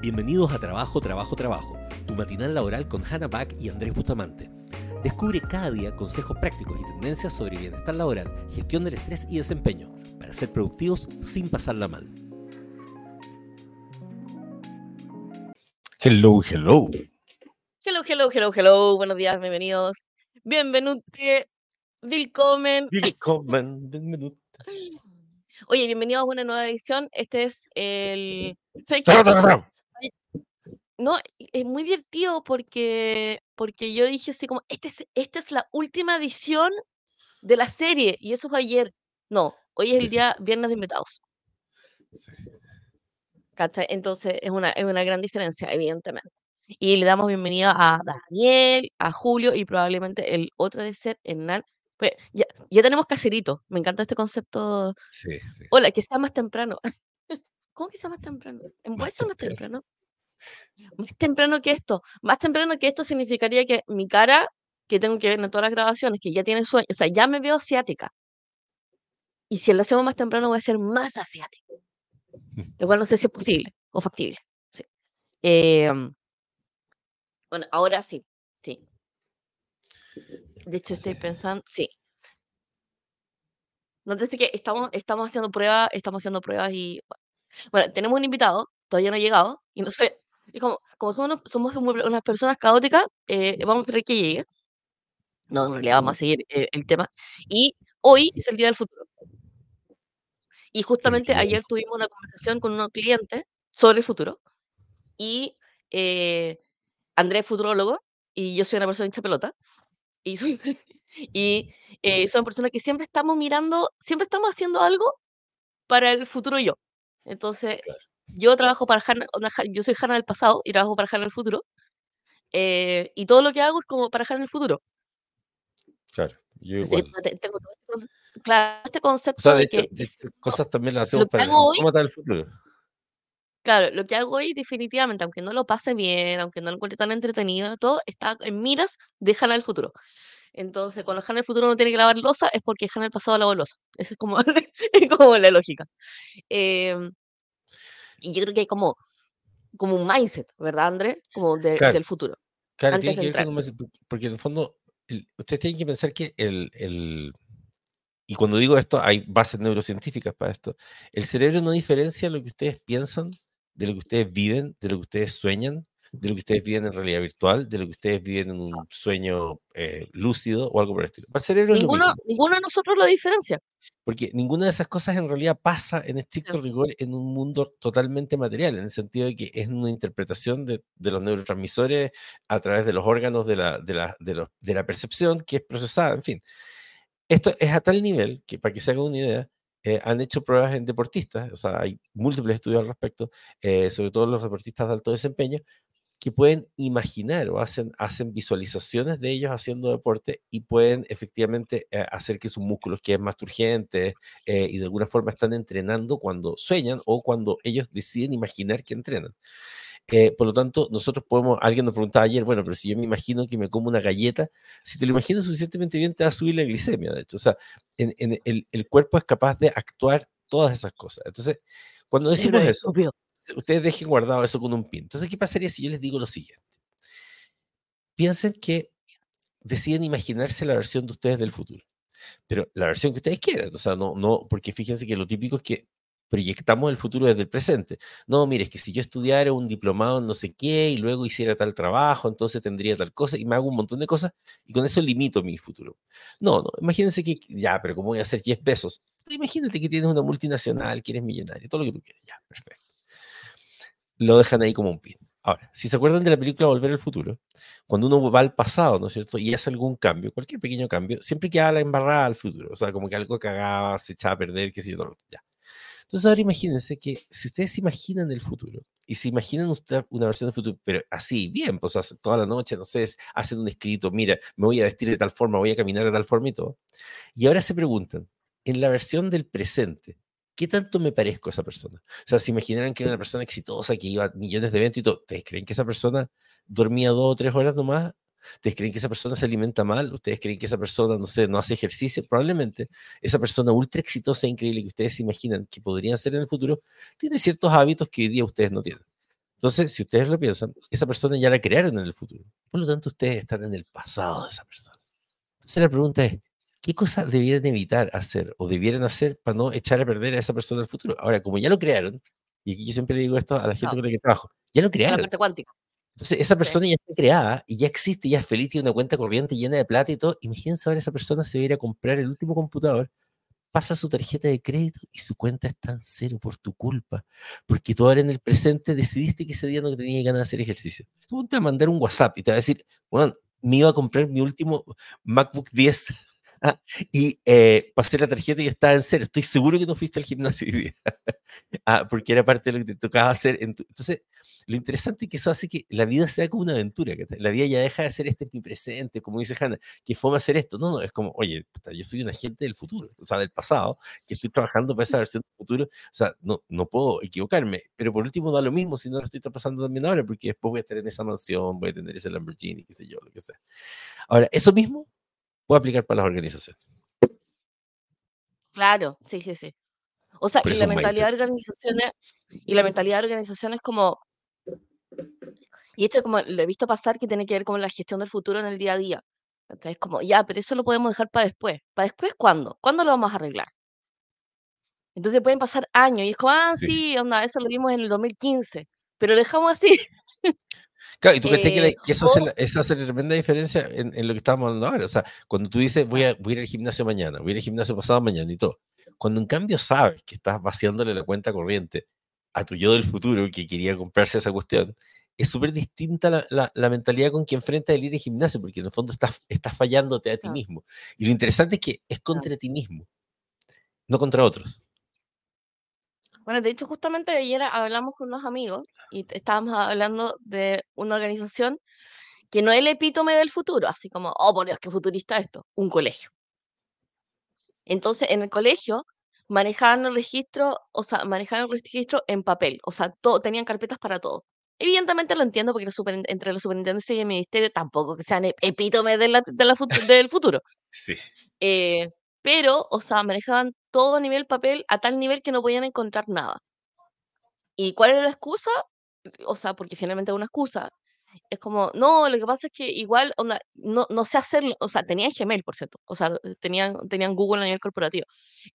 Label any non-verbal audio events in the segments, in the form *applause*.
Bienvenidos a Trabajo, Trabajo, Trabajo, tu matinal laboral con Hannah Back y Andrés Bustamante. Descubre cada día consejos prácticos y tendencias sobre bienestar laboral, gestión del estrés y desempeño, para ser productivos sin pasarla mal. Hello, hello. Hello, hello, hello, hello. Buenos días, bienvenidos. Bienvenute, willkommen. Willkommen, *laughs* bienvenute. Oye, bienvenidos a una nueva edición. Este es el... No, es muy divertido porque, porque yo dije así como, este es, esta es la última edición de la serie y eso fue ayer. No, hoy es Sí, el sí. día viernes de invitados. Sí. ¿cachai? Entonces es una, es una gran diferencia, evidentemente. Y le damos bienvenida a Daniel, a Julio y probablemente el otro de ser Hernán. Pues ya, ya tenemos caserito. Me encanta este concepto. Sí, sí. Hola, que sea más temprano. *laughs* ¿Cómo que sea más temprano? ¿En ser más temprano. Más temprano que esto. Más temprano que esto significaría que mi cara, que tengo que ver en todas las grabaciones, que ya tiene sueño, o sea, ya me veo asiática. Y si lo hacemos más temprano, voy a ser más asiática. *laughs* Lo cual no sé si es posible o factible. Sí. Em, bueno, ahora sí, sí. De hecho, estoy pensando, sí. No sé que estamos, estamos haciendo pruebas, estamos haciendo pruebas y bueno, tenemos un invitado, todavía no ha llegado, y no sé, y como, como somos, somos unas personas caóticas, eh, vamos a esperar que llegue. No, en realidad vamos a seguir eh, el tema. Y hoy es el día del futuro. Y justamente ayer tuvimos una conversación con unos clientes sobre el futuro. Y eh, Andrés es futurólogo y yo soy una persona hincha pelota. Y, *laughs* soy- y eh, son personas que siempre estamos mirando, siempre estamos haciendo algo para el futuro yo. Entonces, yo trabajo para Ja- yo soy Hannah del pasado y trabajo para Hannah del futuro. eh, y todo lo que hago es como para Hannah del futuro. Claro, yo igual. te- tengo todo este claro, este O concepto sea, de de hecho, que de es- hecho, cosas también las hacemos para hoy, matar el futuro. claro, lo que hago hoy definitivamente, aunque no lo pase bien, aunque no lo encuentre tan entretenido, todo está en miras de Hannah del futuro. Entonces, cuando Hannah del futuro no tiene que lavar losa, es porque Hannah del pasado lavó losa. Esa es como, *laughs* es como la lógica. Em, y yo creo que hay como, como un mindset, ¿verdad, André? Como de- Claro, del futuro, claro, tiene que ver con un porque en el fondo, el- ustedes tienen que pensar que el, el- y cuando digo esto, hay bases neurocientíficas para esto, el cerebro no diferencia lo que ustedes piensan de lo que ustedes viven, de lo que ustedes sueñan, de lo que ustedes viven en realidad virtual, de lo que ustedes viven en un sueño eh, lúcido o algo por el estilo. Para el cerebro es Ninguno, mismo. ninguno de nosotros lo diferencia. Porque ninguna de esas cosas en realidad pasa en estricto Claro. rigor en un mundo totalmente material, en el sentido de que es una interpretación de, de los neurotransmisores a través de los órganos de la, de, la, de, los- de la percepción que es procesada, en fin. Esto es a tal nivel que, para que se hagan una idea, eh, han hecho pruebas en deportistas, o sea, hay múltiples estudios al respecto, eh, sobre todo los deportistas de alto desempeño, que pueden imaginar o hacen, hacen visualizaciones de ellos haciendo deporte y pueden efectivamente eh, hacer que sus músculos queden más turgentes eh, y de alguna forma están entrenando cuando sueñan o cuando ellos deciden imaginar que entrenan. Eh, por lo tanto, nosotros podemos, alguien nos preguntaba ayer, bueno, pero si yo me imagino que me como una galleta, si te lo imaginas suficientemente bien, te va a subir la glicemia, de hecho. O sea, en, en el, el cuerpo es capaz de actuar todas esas cosas. Entonces, cuando decimos de eso, estúpido. Ustedes dejen guardado eso con un pin. Entonces, ¿qué pasaría si yo les digo lo siguiente? Piensen que deciden imaginarse la versión de ustedes del futuro, pero la versión que ustedes quieran. O sea, no, no, porque fíjense que lo típico es que proyectamos el futuro desde el presente. No, mire, es que si yo estudiara un diplomado en no sé qué y luego hiciera tal trabajo, entonces tendría tal cosa y me hago un montón de cosas y con eso limito mi futuro. No, no, imagínense que ya, pero ¿cómo voy a hacer 10 pesos? Imagínate que tienes una multinacional, que eres millonario, todo lo que tú quieras. Ya, perfecto. Lo dejan ahí como un pin. Ahora, si se acuerdan de la película Volver al Futuro, cuando uno va al pasado, ¿no es cierto? Y hace algún cambio, cualquier pequeño cambio, siempre queda la embarrada al futuro. O sea, como que algo cagaba, se echaba a perder, qué sé yo, todo ya. Entonces ahora imagínense que si ustedes se imaginan el futuro y se imaginan una versión del futuro, pero así, bien, pues hace- toda la noche, no sé, hacen un escrito, mira, me voy a vestir de tal forma, voy a caminar de tal forma y todo. Y ahora se preguntan, en la versión del presente, ¿qué tanto me parezco a esa persona? O sea, si imaginaran que era una persona exitosa, que iba a millones de eventos y todo, ¿ustedes creen que esa persona dormía dos o tres horas nomás? ¿Ustedes creen que esa persona se alimenta mal? ¿Ustedes creen que esa persona, no sé, no hace ejercicio? Probablemente esa persona ultra exitosa e increíble que ustedes se imaginan que podrían ser en el futuro, tiene ciertos hábitos que hoy día ustedes no tienen. Entonces, si ustedes lo piensan, esa persona ya la crearon en el futuro. Por lo tanto, ustedes están en el pasado de esa persona. Entonces la pregunta es, ¿qué cosas debieran evitar hacer o debieran hacer para no echar a perder a esa persona del futuro? Ahora, como ya lo crearon, y aquí yo siempre digo esto a la gente con la que trabajo, ya lo crearon. La parte cuántica. Entonces, esa persona ya está creada y ya existe, ya es feliz, tiene una cuenta corriente llena de plata y todo. Imagínense ahora esa persona se va a ir a comprar el último computador, pasa su tarjeta de crédito y su cuenta está en cero por tu culpa. Porque tú ahora en el presente decidiste que ese día no tenía ganas de hacer ejercicio. Tú te va a mandar un WhatsApp y te va a decir, bueno, me iba a comprar mi último MacBook 10 *laughs* Y eh, pasé la tarjeta y estaba en cero. Estoy seguro que no fuiste al gimnasio hoy día. *laughs* ah, porque era parte de lo que te tocaba hacer. Entonces, lo interesante es que eso hace que la vida sea como una aventura. Que la vida ya deja de ser este en mi presente, como dice Hannah, que fue hacer esto. No, no, es como, oye, yo soy un agente del futuro, o sea, del pasado, que estoy trabajando para esa versión del futuro. O sea, no, no puedo equivocarme. Pero por último, da lo mismo si no lo estoy pasando también ahora, porque después voy a estar en esa mansión, voy a tener ese Lamborghini, qué sé yo, lo que sea. Ahora, eso mismo puede aplicar para las organizaciones. Claro, sí, sí, sí. O sea, y la mentalidad de organizaciones, y la mentalidad de organizaciones como, y esto como lo he visto pasar que tiene que ver con la gestión del futuro en el día a día. Entonces, como, ya, pero eso lo podemos dejar para después. ¿Para después cuándo? ¿Cuándo lo vamos a arreglar? Entonces pueden pasar años y es como, ah, sí, onda, eso lo vimos en el 2015, pero lo dejamos así. Claro, y tú crees que, eh, eso, hace, tremenda diferencia en, lo que estábamos hablando ahora. O sea, cuando tú dices, voy a, voy a ir al gimnasio mañana, voy a ir al gimnasio pasado mañana y todo. Cuando en cambio sabes que estás vaciándole la cuenta corriente a tu yo del futuro que quería comprarse esa cuestión, es súper distinta la, la, mentalidad con que enfrenta el ir al gimnasio, porque en el fondo estás, estás fallándote a ti mismo. Y lo interesante es que es contra ti mismo, no contra otros. Bueno, de hecho, justamente ayer hablamos con unos amigos y estábamos hablando de una organización que no es el epítome del futuro, así como, oh, por Dios, qué futurista esto, un colegio. Entonces, en el colegio manejaban el registro, o sea, manejaban el registro en papel, o sea, todo, tenían carpetas para todo. Evidentemente lo entiendo porque entre la superintendencia y el ministerio tampoco que sean epítome de la, del futuro. *laughs* Sí. Eh, pero, o sea, manejaban todo a nivel papel a tal nivel que no podían encontrar nada. ¿Y cuál era la excusa? O sea, porque finalmente es una excusa. Es como, no, lo que pasa es que igual, onda, no, no sé hacerlo, o sea, tenían Gmail, por cierto, o sea, tenían, tenían Google a nivel corporativo.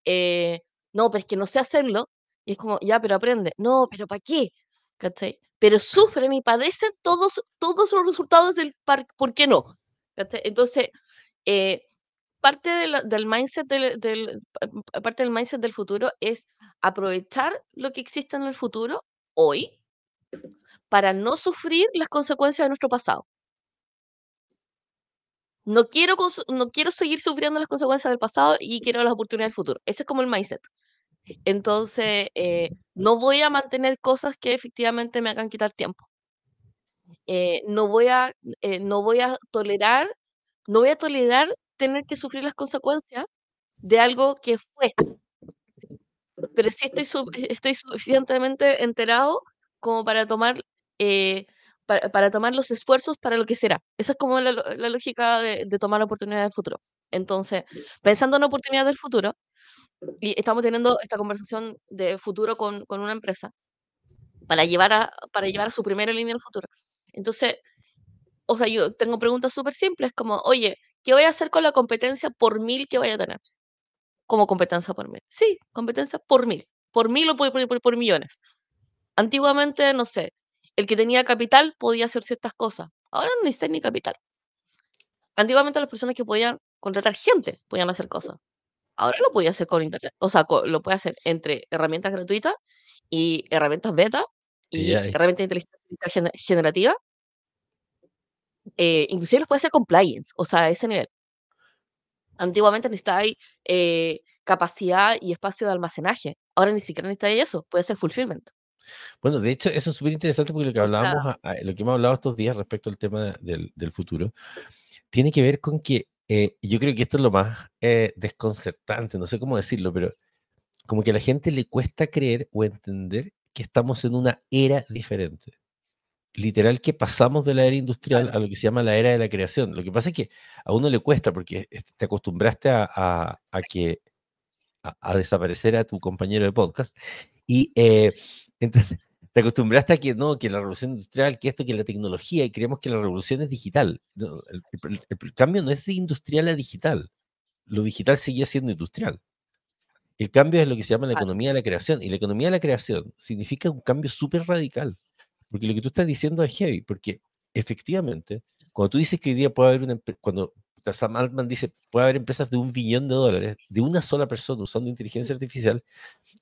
Eh, no, pero es que no sé hacerlo, y es como, ya, pero aprende. No, pero ¿para qué? ¿Cachai? Pero sufren y padecen todos, todos los resultados del par, ¿por qué no? ¿Cachai? Entonces, eh, parte del mindset del, parte del mindset del futuro es aprovechar lo que existe en el futuro hoy para no sufrir las consecuencias de nuestro pasado. No quiero, no quiero seguir sufriendo las consecuencias del pasado y quiero las oportunidades del futuro. Ese es como el mindset. Entonces, eh, no voy a mantener cosas que efectivamente me hagan quitar tiempo. Eh, no, voy a, eh, no voy a tolerar, no voy a tolerar tener que sufrir las consecuencias de algo que fue. Pero sí estoy, estoy suficientemente enterado como para tomar, eh, para, tomar los esfuerzos para lo que será. Esa es como la, lógica de, tomar oportunidades del futuro. Entonces, pensando en oportunidades del futuro, y estamos teniendo esta conversación de futuro con, con una empresa para llevar, a, para llevar a su primera línea del futuro. Entonces, o sea, yo tengo preguntas súper simples como, oye, ¿qué voy a hacer con la competencia por mil que vaya a tener? Como competencia por mil. Sí, competencia por mil. Por mil o por, por, por millones. Antiguamente, no sé, el que tenía capital podía hacer ciertas cosas. Ahora no necesita ni capital. Antiguamente las personas que podían contratar gente podían hacer cosas. Ahora lo podía hacer con internet. O sea, lo puede hacer entre herramientas gratuitas y herramientas beta y herramientas de inteligencia generativa eh, inclusive los puede hacer compliance, o sea, a ese nivel. Antiguamente necesitaba eh, capacidad y espacio de almacenaje. Ahora ni siquiera necesita eso, puede ser fulfillment. Bueno, de hecho, eso es súper interesante porque lo que hablábamos, lo que hemos hablado estos días respecto al tema del, futuro, tiene que ver con que eh, yo creo que esto es lo más eh, desconcertante, no sé cómo decirlo, pero como que a la gente le cuesta creer o entender que estamos en una era diferente literal que pasamos de la era industrial a lo que se llama la era de la creación. Lo que pasa es que a uno le cuesta porque te acostumbraste a, que a, desaparecer a tu compañero de podcast y eh, *laughs* entonces Te acostumbraste a que no, que la revolución industrial, que esto, que la tecnología, y creemos que la revolución es digital. No, el, el- el- cambio no es de industrial a digital. Lo digital sigue siendo industrial. El cambio es lo que se llama la economía de la creación. Y la economía de la creación significa un cambio súper radical. Porque lo que tú estás diciendo es heavy. Porque efectivamente, cuando tú dices que hoy día puede haber una cuando Sam Altman dice puede haber empresas de un billón de dólares de una sola persona usando inteligencia artificial,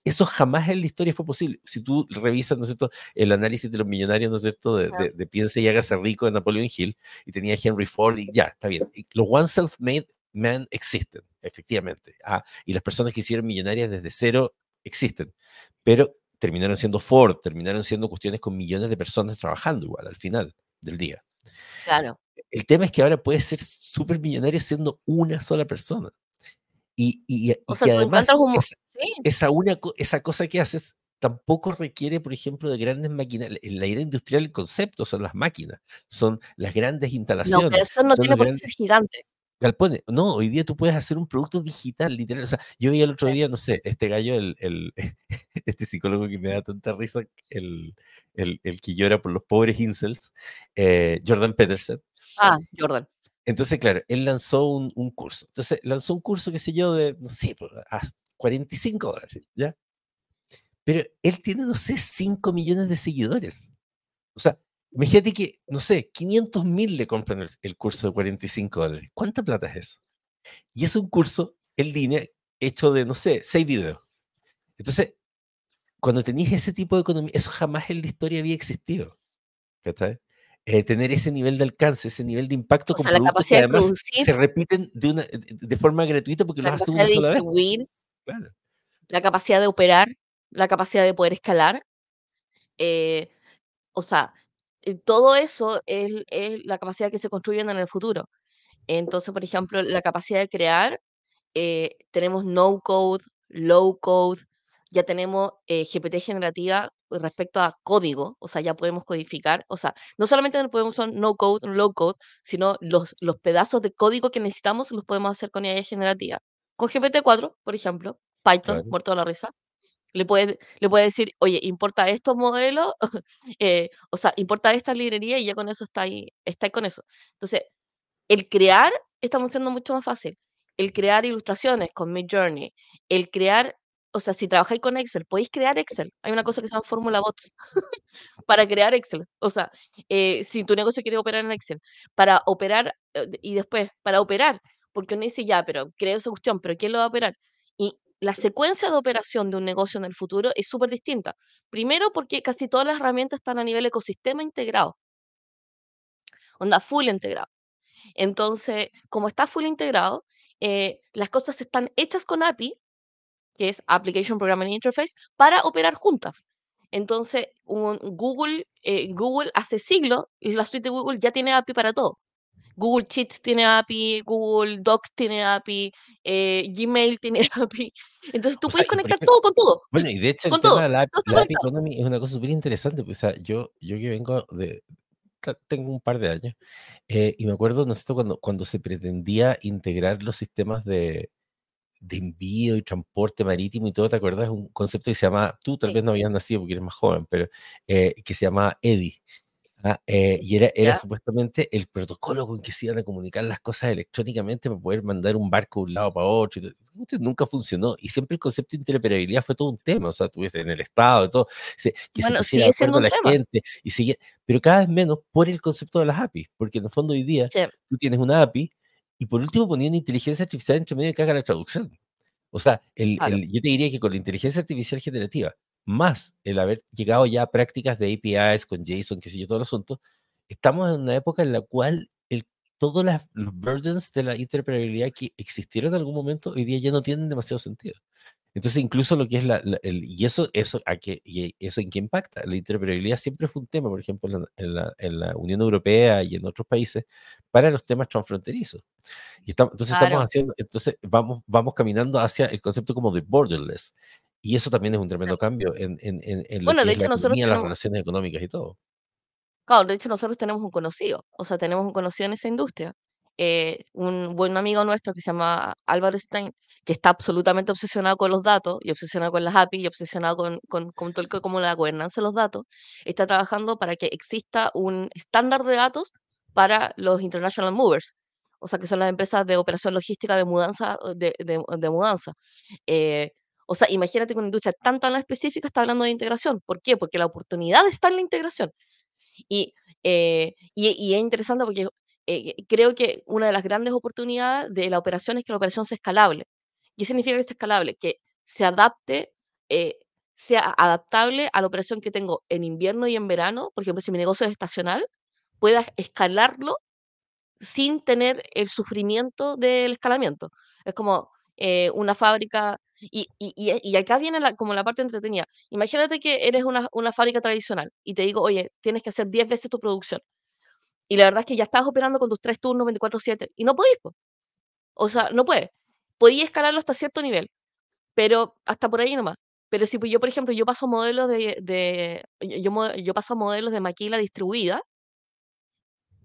eso jamás en la historia fue posible. Si tú revisas, ¿no es cierto?, el análisis de los millonarios, ¿no es cierto?, de, de, de Piense y hágase rico de Napoleon Hill, y tenía Henry Ford, y ya, está bien. Y los one self-made men existen, efectivamente. Ah, y las personas que hicieron millonarias desde cero existen. Pero terminaron siendo Ford, terminaron siendo cuestiones con millones de personas trabajando igual al final del día. Claro. El tema es que ahora puedes ser súper millonario siendo una sola persona. Y, y, y sea, que además esa, Sí, esa, una, esa cosa que haces tampoco requiere, por ejemplo, de grandes máquinas. En la era industrial el concepto son las máquinas, son las grandes no, pero instalaciones, eso no tiene por qué grandes ser gigante. Galpones. No, hoy día tú puedes hacer un producto digital, literal. O sea, yo vi el otro día, no sé, este gallo, el, el- *laughs* este psicólogo que me da tanta risa, el, el, el que llora por los pobres incels, eh, Jordan Peterson. Ah, Jordan. Entonces, claro, él lanzó un, un curso. Entonces, lanzó un curso, qué sé yo, de, no sé, por- a 45 dólares, ¿ya? Pero él tiene, no sé, 5 millones de seguidores. O sea, imagínate que, no sé, 500 mil le compran el, el curso de 45 dólares. ¿Cuánta plata es eso? Y es un curso en línea hecho de, no sé, 6 videos. Entonces, cuando tenías ese tipo de economía, eso jamás en la historia había existido. ¿cachai? Eh, tener ese nivel de alcance, ese nivel de impacto O con sea, la productos que capacidad de además producir, se repiten de, una, de de forma gratuita porque la los hace capacidad una de sola vez. Claro. la capacidad de operar, la capacidad de poder escalar. eh, o sea, todo eso es, es la capacidad que se construyen en el futuro. Entonces, por ejemplo, la capacidad de crear, eh, tenemos no code, low code, ya tenemos eh, GPT generativa respecto a código, o sea, ya podemos codificar, o sea, no solamente podemos usar no code, low code, sino los, los pedazos de código que necesitamos los podemos hacer con IA generativa. Con GPT-4, por ejemplo, Python, Claro. muerto de la risa, le puede, le puede decir, oye, importa estos modelos, *laughs* eh, o sea, importa esta librería y ya con eso está ahí, está ahí con eso. Entonces, el crear estamos siendo mucho más fácil. El crear ilustraciones con Midjourney, el crear, o sea, si trabajáis con Excel, podéis crear Excel. Hay una cosa que se llama Fórmula Bots *laughs* para crear Excel. O sea, eh, si tu negocio quiere operar en Excel, para operar eh, y después, para operar, porque uno dice ya, pero creo esa cuestión, pero ¿quién lo va a operar? Y la secuencia de operación de un negocio en el futuro es súper distinta. Primero, porque casi todas las herramientas están a nivel ecosistema integrado, onda full integrado. Entonces, como está full integrado, eh, las cosas están hechas con API, que es Application Programming Interface, para operar juntas. Entonces, un Google, eh, Google hace siglos, la suite de Google ya tiene API para todo. Google Sheets tiene API, Google Docs tiene API, eh, Gmail tiene *laughs* API. Entonces tú O sea, puedes por conectar ejemplo, todo con todo. Bueno, y de hecho el Con tema todo. de la, está la App conectado. Economy es una cosa súper interesante. pues, o sea, yo, yo que vengo de, tengo un par de años, eh, y me acuerdo, ¿no es cierto?, cuando, cuando se pretendía integrar los sistemas de, de envío y transporte marítimo y todo, ¿te acuerdas? Un concepto que se llama, tú tal Sí, vez no habías nacido porque eres más joven, pero eh, que se llama EDI. Ah, eh, y era, era ¿ya? supuestamente el protocolo con que se iban a comunicar las cosas electrónicamente para poder mandar un barco de un lado para otro. y nunca funcionó. Y siempre el concepto de interoperabilidad fue todo un tema. O sea, tuviste en el Estado y todo, se- que se Bueno, pusiera de sigue acuerdo la tema. gente. Y sigue, pero cada vez menos por el concepto de las APIs. Porque en el fondo hoy día Sí, tú tienes una API y por último poniendo inteligencia artificial entre medio que haga la traducción. O sea, el, claro. el- yo te diría que con la inteligencia artificial generativa, más el haber llegado ya a prácticas de APIs con JSON, qué sé yo, todo el asunto, estamos en una época en la cual el, todos las, los burdens de la interoperabilidad que existieron en algún momento hoy día ya no tienen demasiado sentido. Entonces, incluso lo que es la, la- el, y eso, eso, a qué, y eso en qué impacta. La interoperabilidad siempre fue un tema, por ejemplo, en la, en la- en la Unión Europea y en otros países, para los temas transfronterizos. Y estamos, entonces estamos Claro. haciendo, entonces vamos, vamos caminando hacia el concepto como de borderless. Y eso también es un tremendo cambio en, en, en, en lo Bueno, que de es la hecho, nosotros economía, las tenemos, relaciones económicas y todo. claro, de hecho, nosotros tenemos un conocido, o sea, tenemos un conocido en esa industria. eh, un buen amigo nuestro que se llama Álvaro Stein, que está absolutamente obsesionado con los datos y obsesionado con las API y obsesionado con, con, con todo el co- como la gobernanza de los datos, está trabajando para que exista un estándar de datos para los international movers, o sea, que son las empresas de operación logística de mudanza, de, de- de mudanza. Eh, o sea, imagínate que una industria tan tan específica está hablando de integración. ¿Por qué? Porque la oportunidad está en la integración. Y, eh, y, y es interesante porque eh, creo que una de las grandes oportunidades de la operación es que la operación sea escalable. ¿Qué significa que sea escalable? Que se adapte, eh, sea adaptable a la operación que tengo en invierno y en verano. Por ejemplo, si mi negocio es estacional, pueda escalarlo sin tener el sufrimiento del escalamiento. Es como eh, una fábrica, y, y, y- acá viene la- como la parte entretenida. Imagínate que eres una, una fábrica tradicional y te digo, oye, tienes que hacer 10 veces tu producción. Y la verdad es que ya estás operando con tus tres turnos 24/7 y no podéis, po. O sea, no puedes. Podías escalarlo hasta cierto nivel, pero hasta por ahí nomás. Pero si pues, yo, por ejemplo, yo paso modelos de, de yo, yo paso modelos de maquila distribuida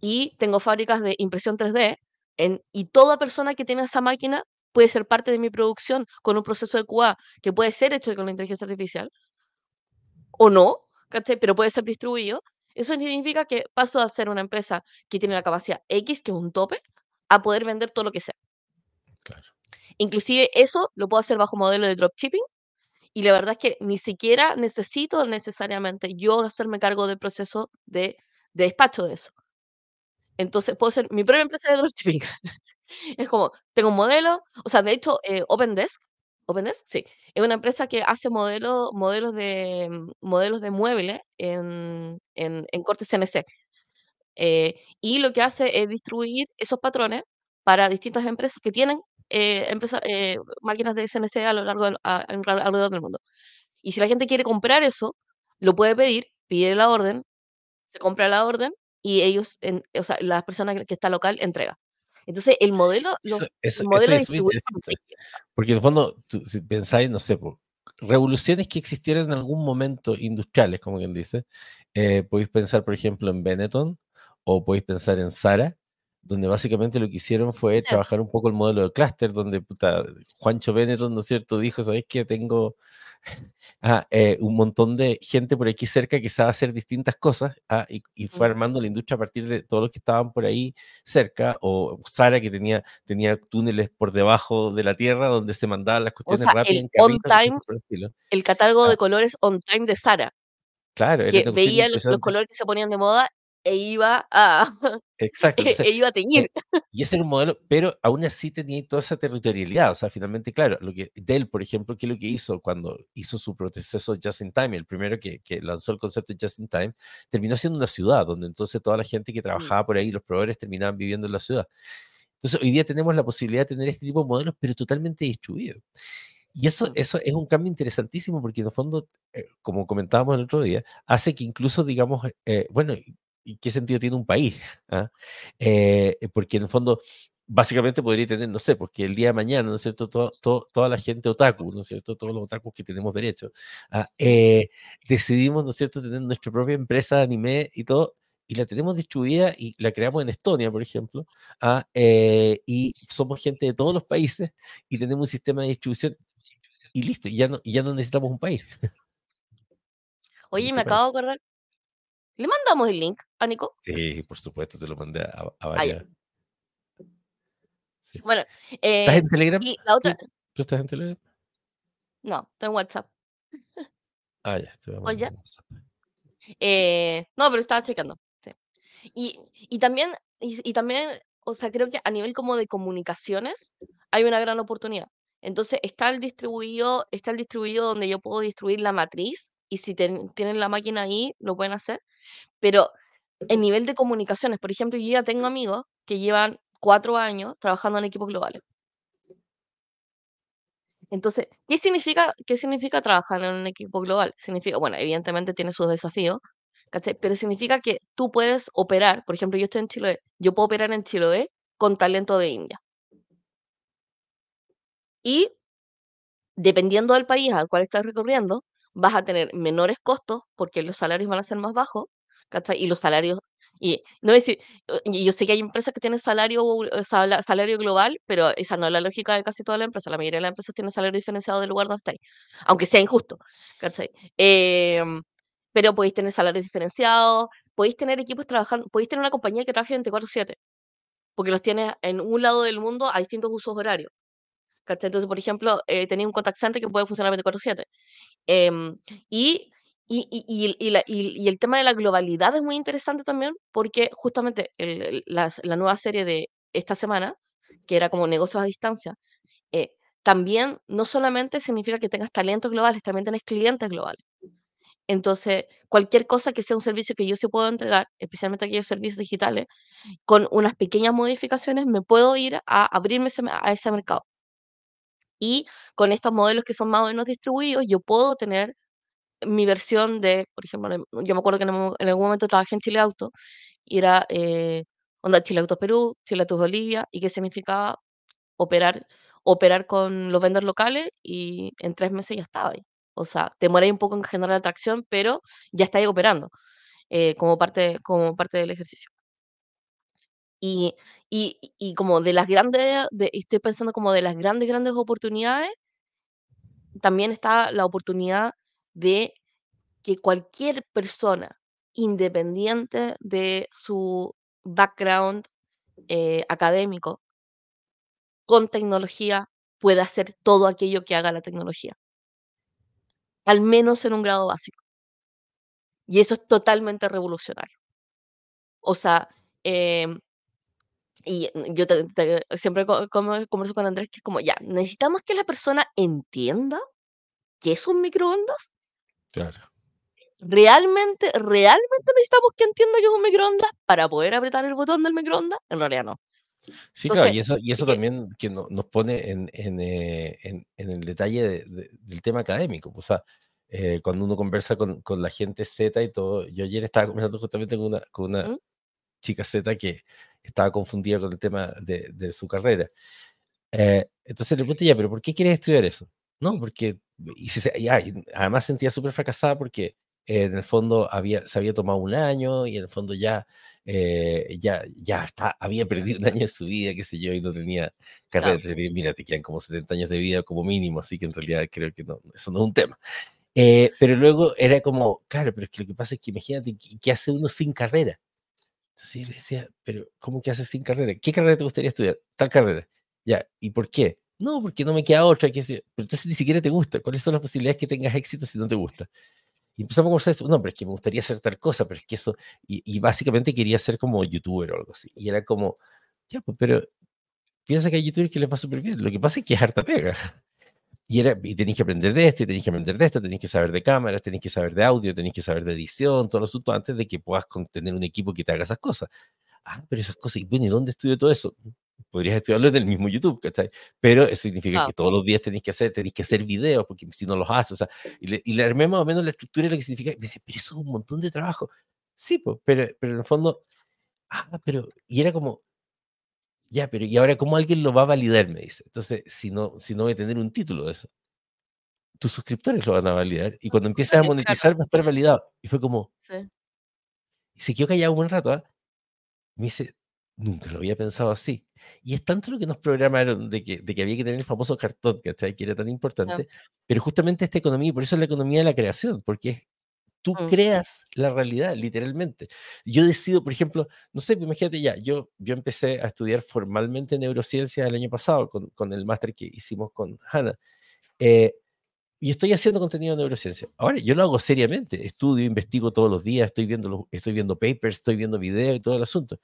y tengo fábricas de impresión 3D en, y toda persona que tiene esa máquina puede ser parte de mi producción con un proceso de QA que puede ser hecho con la inteligencia artificial o no, ¿cachai? Pero puede ser distribuido. Eso significa que paso a ser una empresa que tiene la capacidad X, que es un tope, a poder vender todo lo que sea. Claro. Inclusive eso lo puedo hacer bajo modelo de dropshipping y la verdad es que ni siquiera necesito necesariamente yo hacerme cargo del proceso de, de despacho de eso. Entonces puedo ser mi propia empresa de dropshipping. *laughs* Es como, tengo un modelo, o sea, de hecho, eh, Opendesk, Opendesk, sí, es una empresa que hace modelos, modelos de, mm, modelos de muebles en, en, en corte CNC. eh, y lo que hace es distribuir esos patrones para distintas empresas que tienen eh, eh, máquinas de CNC a lo largo del, a- en- alrededor del mundo. Y si la gente quiere comprar eso, lo puede pedir, pide la orden, se compra la orden y ellos, en- o sea, la persona que que está local entrega. Entonces, el modelo, los, Eso, eso, el eso modelo es súper distribuido son interesante. brígidos. Porque en el fondo, tú, si pensáis, no sé, po, revoluciones que existieran en algún momento industriales, como quien dice, eh, podéis pensar, por ejemplo, en Benetton o podéis pensar en Sara, donde básicamente lo que hicieron fue Sí. trabajar un poco el modelo de clúster, donde puta, Juancho Benetton, ¿no es cierto?, dijo, ¿sabéis qué? Tengo ah, eh, un montón de gente por aquí cerca que sabe hacer distintas cosas ah, y, y fue armando la industria a partir de todos los que estaban por ahí cerca, o Sara que tenía, tenía túneles por debajo de la tierra donde se mandaban las O cuestiones sea, rápidas el en carritos time, el catálogo Ah, de colores on time de Sara, claro, que veía los, colores que se ponían de moda e iba a, *laughs* Exacto, e, entonces, e iba a teñir. eh, y ese era un modelo, pero aún así tenía toda esa territorialidad. O sea, finalmente, claro, lo que Dell, por ejemplo, ¿qué es lo que hizo cuando hizo su proceso Just in Time? El primero que, que lanzó el concepto Just in Time, terminó siendo una ciudad, donde entonces toda la gente que Mm. trabajaba por ahí, los proveedores, terminaban viviendo en la ciudad. Entonces, hoy día tenemos la posibilidad de tener este tipo de modelos, pero totalmente distribuidos. Y eso, eso es un cambio interesantísimo porque en el fondo, eh, como comentábamos el otro día, hace que incluso digamos, eh, bueno, ¿y- ¿y qué sentido tiene un país? ¿Ah? Eh, porque en el fondo, básicamente podría tener, no sé, porque el día de mañana, ¿no es cierto? Todo, todo- toda la gente otaku, ¿no es cierto? Todos los otakus que tenemos derecho, ah, eh, decidimos, ¿no es cierto?, tener nuestra propia empresa de anime y todo. Y la tenemos distribuida y la creamos en Estonia, por ejemplo, ah, eh, y somos gente de todos los países y tenemos un sistema de distribución y listo, y ya no, y ya no necesitamos un país. *laughs* Oye, ¿Qué me acabo de acordar. ¿Le mandamos el link a Nico? Sí, por supuesto, se lo mandé a, a ya. varias. Sí. Bueno, ¿Estás eh, en Telegram? y la otra, ¿Tú, tú estás en Telegram? no, está en WhatsApp. *laughs* Ah, ya, te voy a. Eh, no, pero estaba checando. sí. Y, y también, y, y también, o sea, creo que a nivel como de comunicaciones hay una gran oportunidad. Entonces está el distribuido, está el distribuido donde yo puedo distribuir la matriz y si tienen la máquina ahí lo pueden hacer. Pero en nivel de comunicaciones, por ejemplo, yo ya tengo amigos que llevan cuatro años trabajando en equipos globales. Entonces, ¿qué significa, qué significa trabajar en un equipo global? Significa, bueno, evidentemente tiene sus desafíos, ¿cachai? Pero significa que tú puedes operar, por ejemplo, yo estoy en Chiloé, yo puedo operar en Chiloé con talento de India. Y dependiendo del país al cual estás recorriendo, vas a tener menores costos porque los salarios van a ser más bajos, ¿cachai? Y los salarios, Y no decir, y yo sé que hay empresas que tienen salario, eh, salario global, pero esa no es la lógica de casi todas las empresas. La mayoría de las empresas tienen salario diferenciado del lugar donde estáis, aunque sea injusto, ¿cachai? Em, pero podéis tener salarios diferenciados, podéis tener equipos trabajando, podéis tener una compañía que trabaje 24/7, porque los tienes en un lado del mundo a distintos usos horarios. ¿Cachai? Entonces, por ejemplo, eh, tenía un contact center que puede funcionar 24/7. Em, y y, y, y, la, y, el tema de la globalidad es muy interesante también porque justamente la, la, nueva serie de esta semana, que era como negocios a distancia, eh, también no solamente significa que tengas talentos globales, también tienes clientes globales. Entonces, cualquier cosa que sea un servicio que yo sí puedo entregar, especialmente aquellos servicios digitales, con unas pequeñas modificaciones me puedo ir a abrirme a ese mercado. Y con estos modelos que son más o menos distribuidos, yo puedo tener mi versión de, por ejemplo, yo me acuerdo que en, algún momento trabajé en Chile Auto y era eh, onda Chile Autos Perú, Chile Autos Bolivia, y qué significaba operar, operar con los vendors locales y en tres meses ya estaba ahí. O sea, te un poco en generar atracción, pero ya está ahí operando eh, como, parte, como parte del ejercicio. Y, y, como de las grandes, de, estoy pensando como de las grandes, grandes oportunidades, también está la oportunidad de que cualquier persona, independiente de su background eh, académico, con tecnología pueda hacer todo aquello que haga la tecnología, al menos en un grado básico. Y eso es totalmente revolucionario. O sea, em, y yo siempre converso con Andrés que es como, ya, necesitamos que la persona entienda qué es un microondas Claro. ¿Realmente, realmente necesitamos que entienda que es un microondas para poder apretar el botón del microondas? En realidad no. Sí, claro, y eso, y eso también que nos pone en, eh, en, en, el detalle del tema académico. O sea, eh, cuando uno conversa con, con, la gente Z y todo, yo ayer estaba conversando justamente con una, con una ¿Mm? Chica Z que estaba confundida con el tema de, de su carrera. Eh, entonces le pregunté ya, pero ¿por qué quieres estudiar eso? No, porque y, además sentía súper fracasada porque en el fondo había, se había tomado un año y en el fondo ya, eh, ya, ya está, había perdido un año de su vida, qué sé yo, y no tenía carrera. Entonces, mira, te quedan como 70 años de vida como mínimo, así que en realidad creo que no, eso no es un tema. Eh, pero luego era como, claro, pero es que lo que pasa es que imagínate, ¿qué, hace uno sin carrera? Entonces yo le decía, pero ¿cómo que haces sin carrera? ¿Qué carrera te gustaría estudiar? Tal carrera. Ya, ¿y por qué? No, porque no me queda otra. Que pero entonces ni siquiera te gusta. ¿Cuáles son las posibilidades que tengas éxito si no te gusta? Y empezamos a conversar esto, no, pero es que me gustaría hacer tal cosa, pero es que eso, y, básicamente quería ser como youtuber o algo así. Y era como, ya, pues, pero piensa que hay youtubers que les va súper bien. Lo que pasa es que es harta pega. Y, era, y tenéis que aprender de esto, y tenéis que aprender de esto, tenéis que saber de cámaras, tenéis que saber de audio, tenéis que saber de edición, todo los asuntos antes de que puedas tener un equipo que te haga esas cosas. Ah, pero esas cosas, y bueno, ¿y dónde estudio todo eso? podrías estudiarlo desde el mismo YouTube, ¿cachai? Pero eso significa que todos los días tenéis que hacer, tenéis que hacer videos, porque si no los haces, o sea, y le, y le armé más o menos la estructura de lo que significa, y me dice, pero eso es un montón de trabajo. Sí, pues, pero, pero en el fondo, ah, pero, y era como, ya, pero ¿y ahora cómo alguien lo va a validar? Me dice. Entonces, si no, si no voy a tener un título de eso, tus suscriptores lo van a validar, y cuando empieces a monetizar va a estar validado. Y fue como, sí. y se quedó callado un buen rato, ¿ah? Me dice, nunca lo había pensado así. Y es tanto lo que nos programaron de que, de que había que tener el famoso cartón, que era tan importante, pero justamente esta economía, por eso es la economía de la creación, porque tú mm. creas la realidad, literalmente. Yo decido, por ejemplo, no sé, imagínate ya, yo, yo empecé a estudiar formalmente neurociencia el año pasado con, con el máster que hicimos con Hannah. Eh, y estoy haciendo contenido de neurociencia. Ahora, yo lo hago seriamente, estudio, investigo todos los días, estoy viendo, estoy viendo papers, estoy viendo videos y todo el asunto.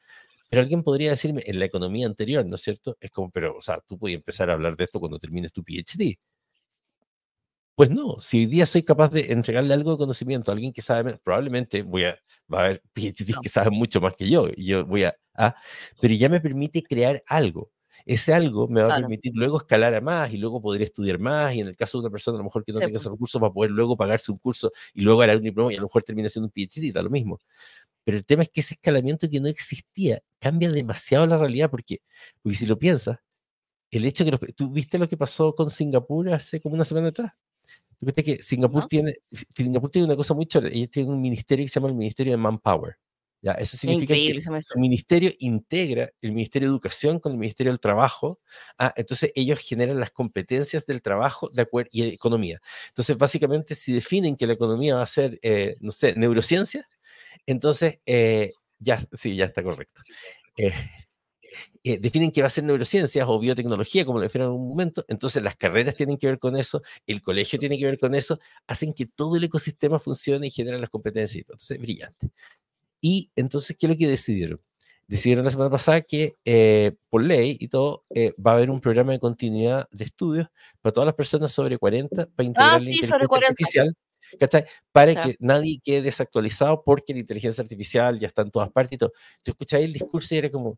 Pero alguien podría decirme, en la economía anterior, ¿no es cierto? Es como, pero, o sea, tú puedes empezar a hablar de esto cuando termines tu PhD. Pues no, si hoy día soy capaz de entregarle algo de conocimiento a alguien que sabe, probablemente voy a, va a haber *laughs* PhDs que saben mucho más que yo, y yo voy a, ah, pero ya me permite crear algo. Ese algo me va a permitir luego escalar a más y luego poder estudiar más. Y en el caso de una persona a lo mejor que no tenga esos recursos, va a poder luego pagarse un curso y luego hará un diploma y a lo mejor termina siendo un PhD, da lo mismo. Pero el tema es que ese escalamiento que no existía cambia demasiado la realidad, porque, porque si lo piensas, el hecho que tú viste lo que pasó con Singapur hace como una semana atrás. Tú que Singapur tiene Singapur tiene una cosa muy chora, ellos tienen un ministerio que se llama el Ministerio de Manpower. ¿ya? Eso significa que su ministerio integra el Ministerio de Educación con el Ministerio del Trabajo. Ah, entonces ellos generan las competencias del trabajo de acuerdo, y economía. Entonces, básicamente, si definen que la economía va a ser, eh, no sé, neurociencia, entonces, eh, ya, sí, ya está correcto. Eh, definen que va a ser neurociencias o biotecnología, como lo definen en algún momento, entonces las carreras tienen que ver con eso, el colegio tiene que ver con eso, hacen que todo el ecosistema funcione y generan las competencias. Entonces, brillante. Y entonces, ¿qué es lo que decidieron? Decidieron la semana pasada que eh, por ley y todo eh, va a haber un programa de continuidad de estudios para todas las personas sobre 40 para integrar ah, la inteligencia artificial. Para que nadie quede desactualizado porque la inteligencia artificial ya está en todas partes y todo. Tú escucháis el discurso y era como,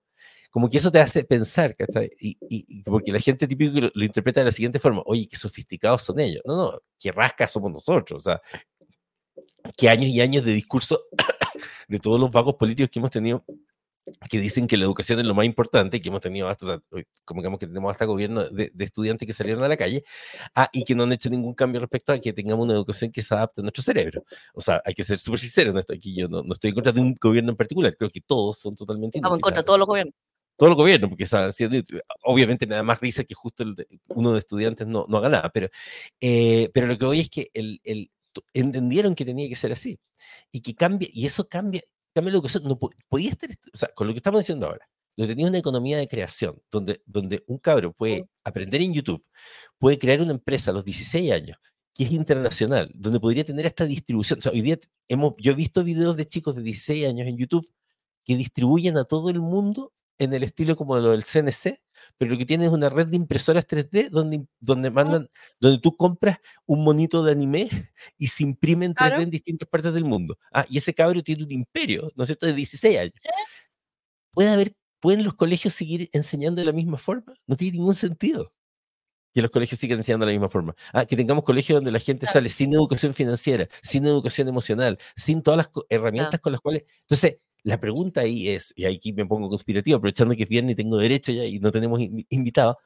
como que eso te hace pensar, ¿cachai? Y, y, porque la gente típico lo, lo, interpreta de la siguiente forma, oye, qué sofisticados son ellos. No, no, qué rascas somos nosotros. O sea, qué años y años de discurso *coughs* de todos los vagos políticos que hemos tenido que dicen que la educación es lo más importante, que hemos tenido hasta, como digamos que tenemos hasta gobierno de, estudiantes que salieron a la calle, ah, y que no han hecho ningún cambio respecto a que tengamos una educación que se adapte a nuestro cerebro. O sea, hay que ser súper sincero en esto, aquí yo no, no, estoy en contra de un gobierno en particular, creo que todos son totalmente Estamos en contra de todos los gobiernos. Todos los gobiernos, porque obviamente me da más risa que justo uno de estudiantes no, no haga nada, pero, eh, pero lo que voy es que el, el, entendieron que tenía que ser así y que cambia, y eso cambia, cambia la educación. No podía estar, o sea, con lo que estamos diciendo ahora, donde tenía una economía de creación, donde, donde un cabro puede aprender en YouTube, puede crear una empresa a los 16 años, que es internacional, donde podría tener esta distribución. O sea, hoy día hemos, yo he visto videos de chicos de 16 años en YouTube que distribuyen a todo el mundo en el estilo como lo del CNC, pero lo que tiene es una red de impresoras 3D donde, donde mandan, donde tú compras un monito de anime y se imprime en 3D en distintas partes del mundo. Ah, y ese cabro tiene un imperio, ¿no es cierto?, de 16 años. ¿Puede haber, ¿Pueden los colegios seguir enseñando de la misma forma? No tiene ningún sentido que los colegios sigan enseñando de la misma forma. Ah, que tengamos colegios donde la gente sale sin educación financiera, sin educación emocional, sin todas las herramientas con las cuales... Entonces, la pregunta ahí es, y aquí me pongo conspirativo, aprovechando que es viernes y tengo derecho ya y no tenemos invitados,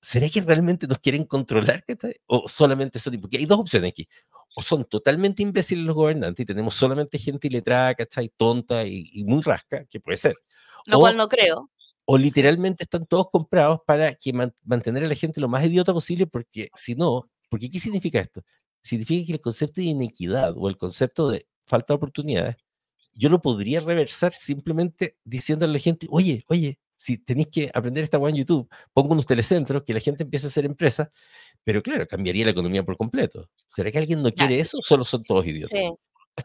¿será que realmente nos quieren controlar? ¿O solamente son, porque hay dos opciones aquí, o son totalmente imbéciles los gobernantes y tenemos solamente gente iletrada, ¿cachai? Tonta y, muy rasca, que puede ser. Lo cual no creo. O literalmente están todos comprados para que mantener a la gente lo más idiota posible, porque si no, porque ¿qué significa esto? Significa que el concepto de inequidad o el concepto de falta de oportunidades yo lo podría reversar simplemente diciéndole a la gente, oye, oye, si tenéis que aprender esta web en YouTube, pongo unos telecentros, que la gente empiece a hacer empresas, pero claro, cambiaría la economía por completo. ¿Será que alguien no quiere eso o solo son todos idiotas? Sí.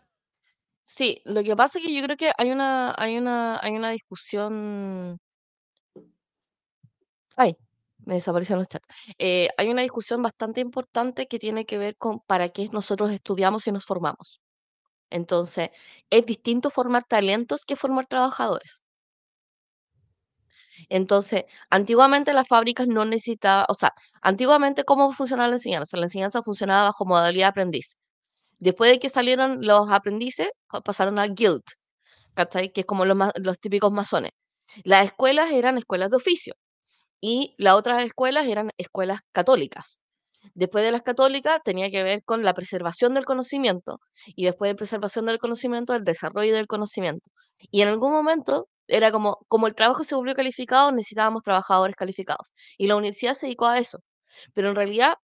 sí. lo que pasa es que yo creo que hay una, hay una, hay una discusión. Ay, me desapareció los chat. Eh, hay una discusión bastante importante que tiene que ver con para qué nosotros estudiamos y nos formamos. Entonces, es distinto formar talentos que formar trabajadores. Entonces, antiguamente las fábricas no necesitaban, o sea, antiguamente, ¿cómo funcionaba la enseñanza? La enseñanza funcionaba bajo modalidad aprendiz. Después de que salieron los aprendices, pasaron a guild. Que es como los, los típicos masones. Las escuelas eran escuelas de oficio y las otras escuelas eran escuelas católicas. Después de las católicas tenía que ver con la preservación del conocimiento y después de preservación del conocimiento, el desarrollo del conocimiento. Y en algún momento era como, como el trabajo se volvió calificado, necesitábamos trabajadores calificados. Y la universidad se dedicó a eso. Pero en realidad,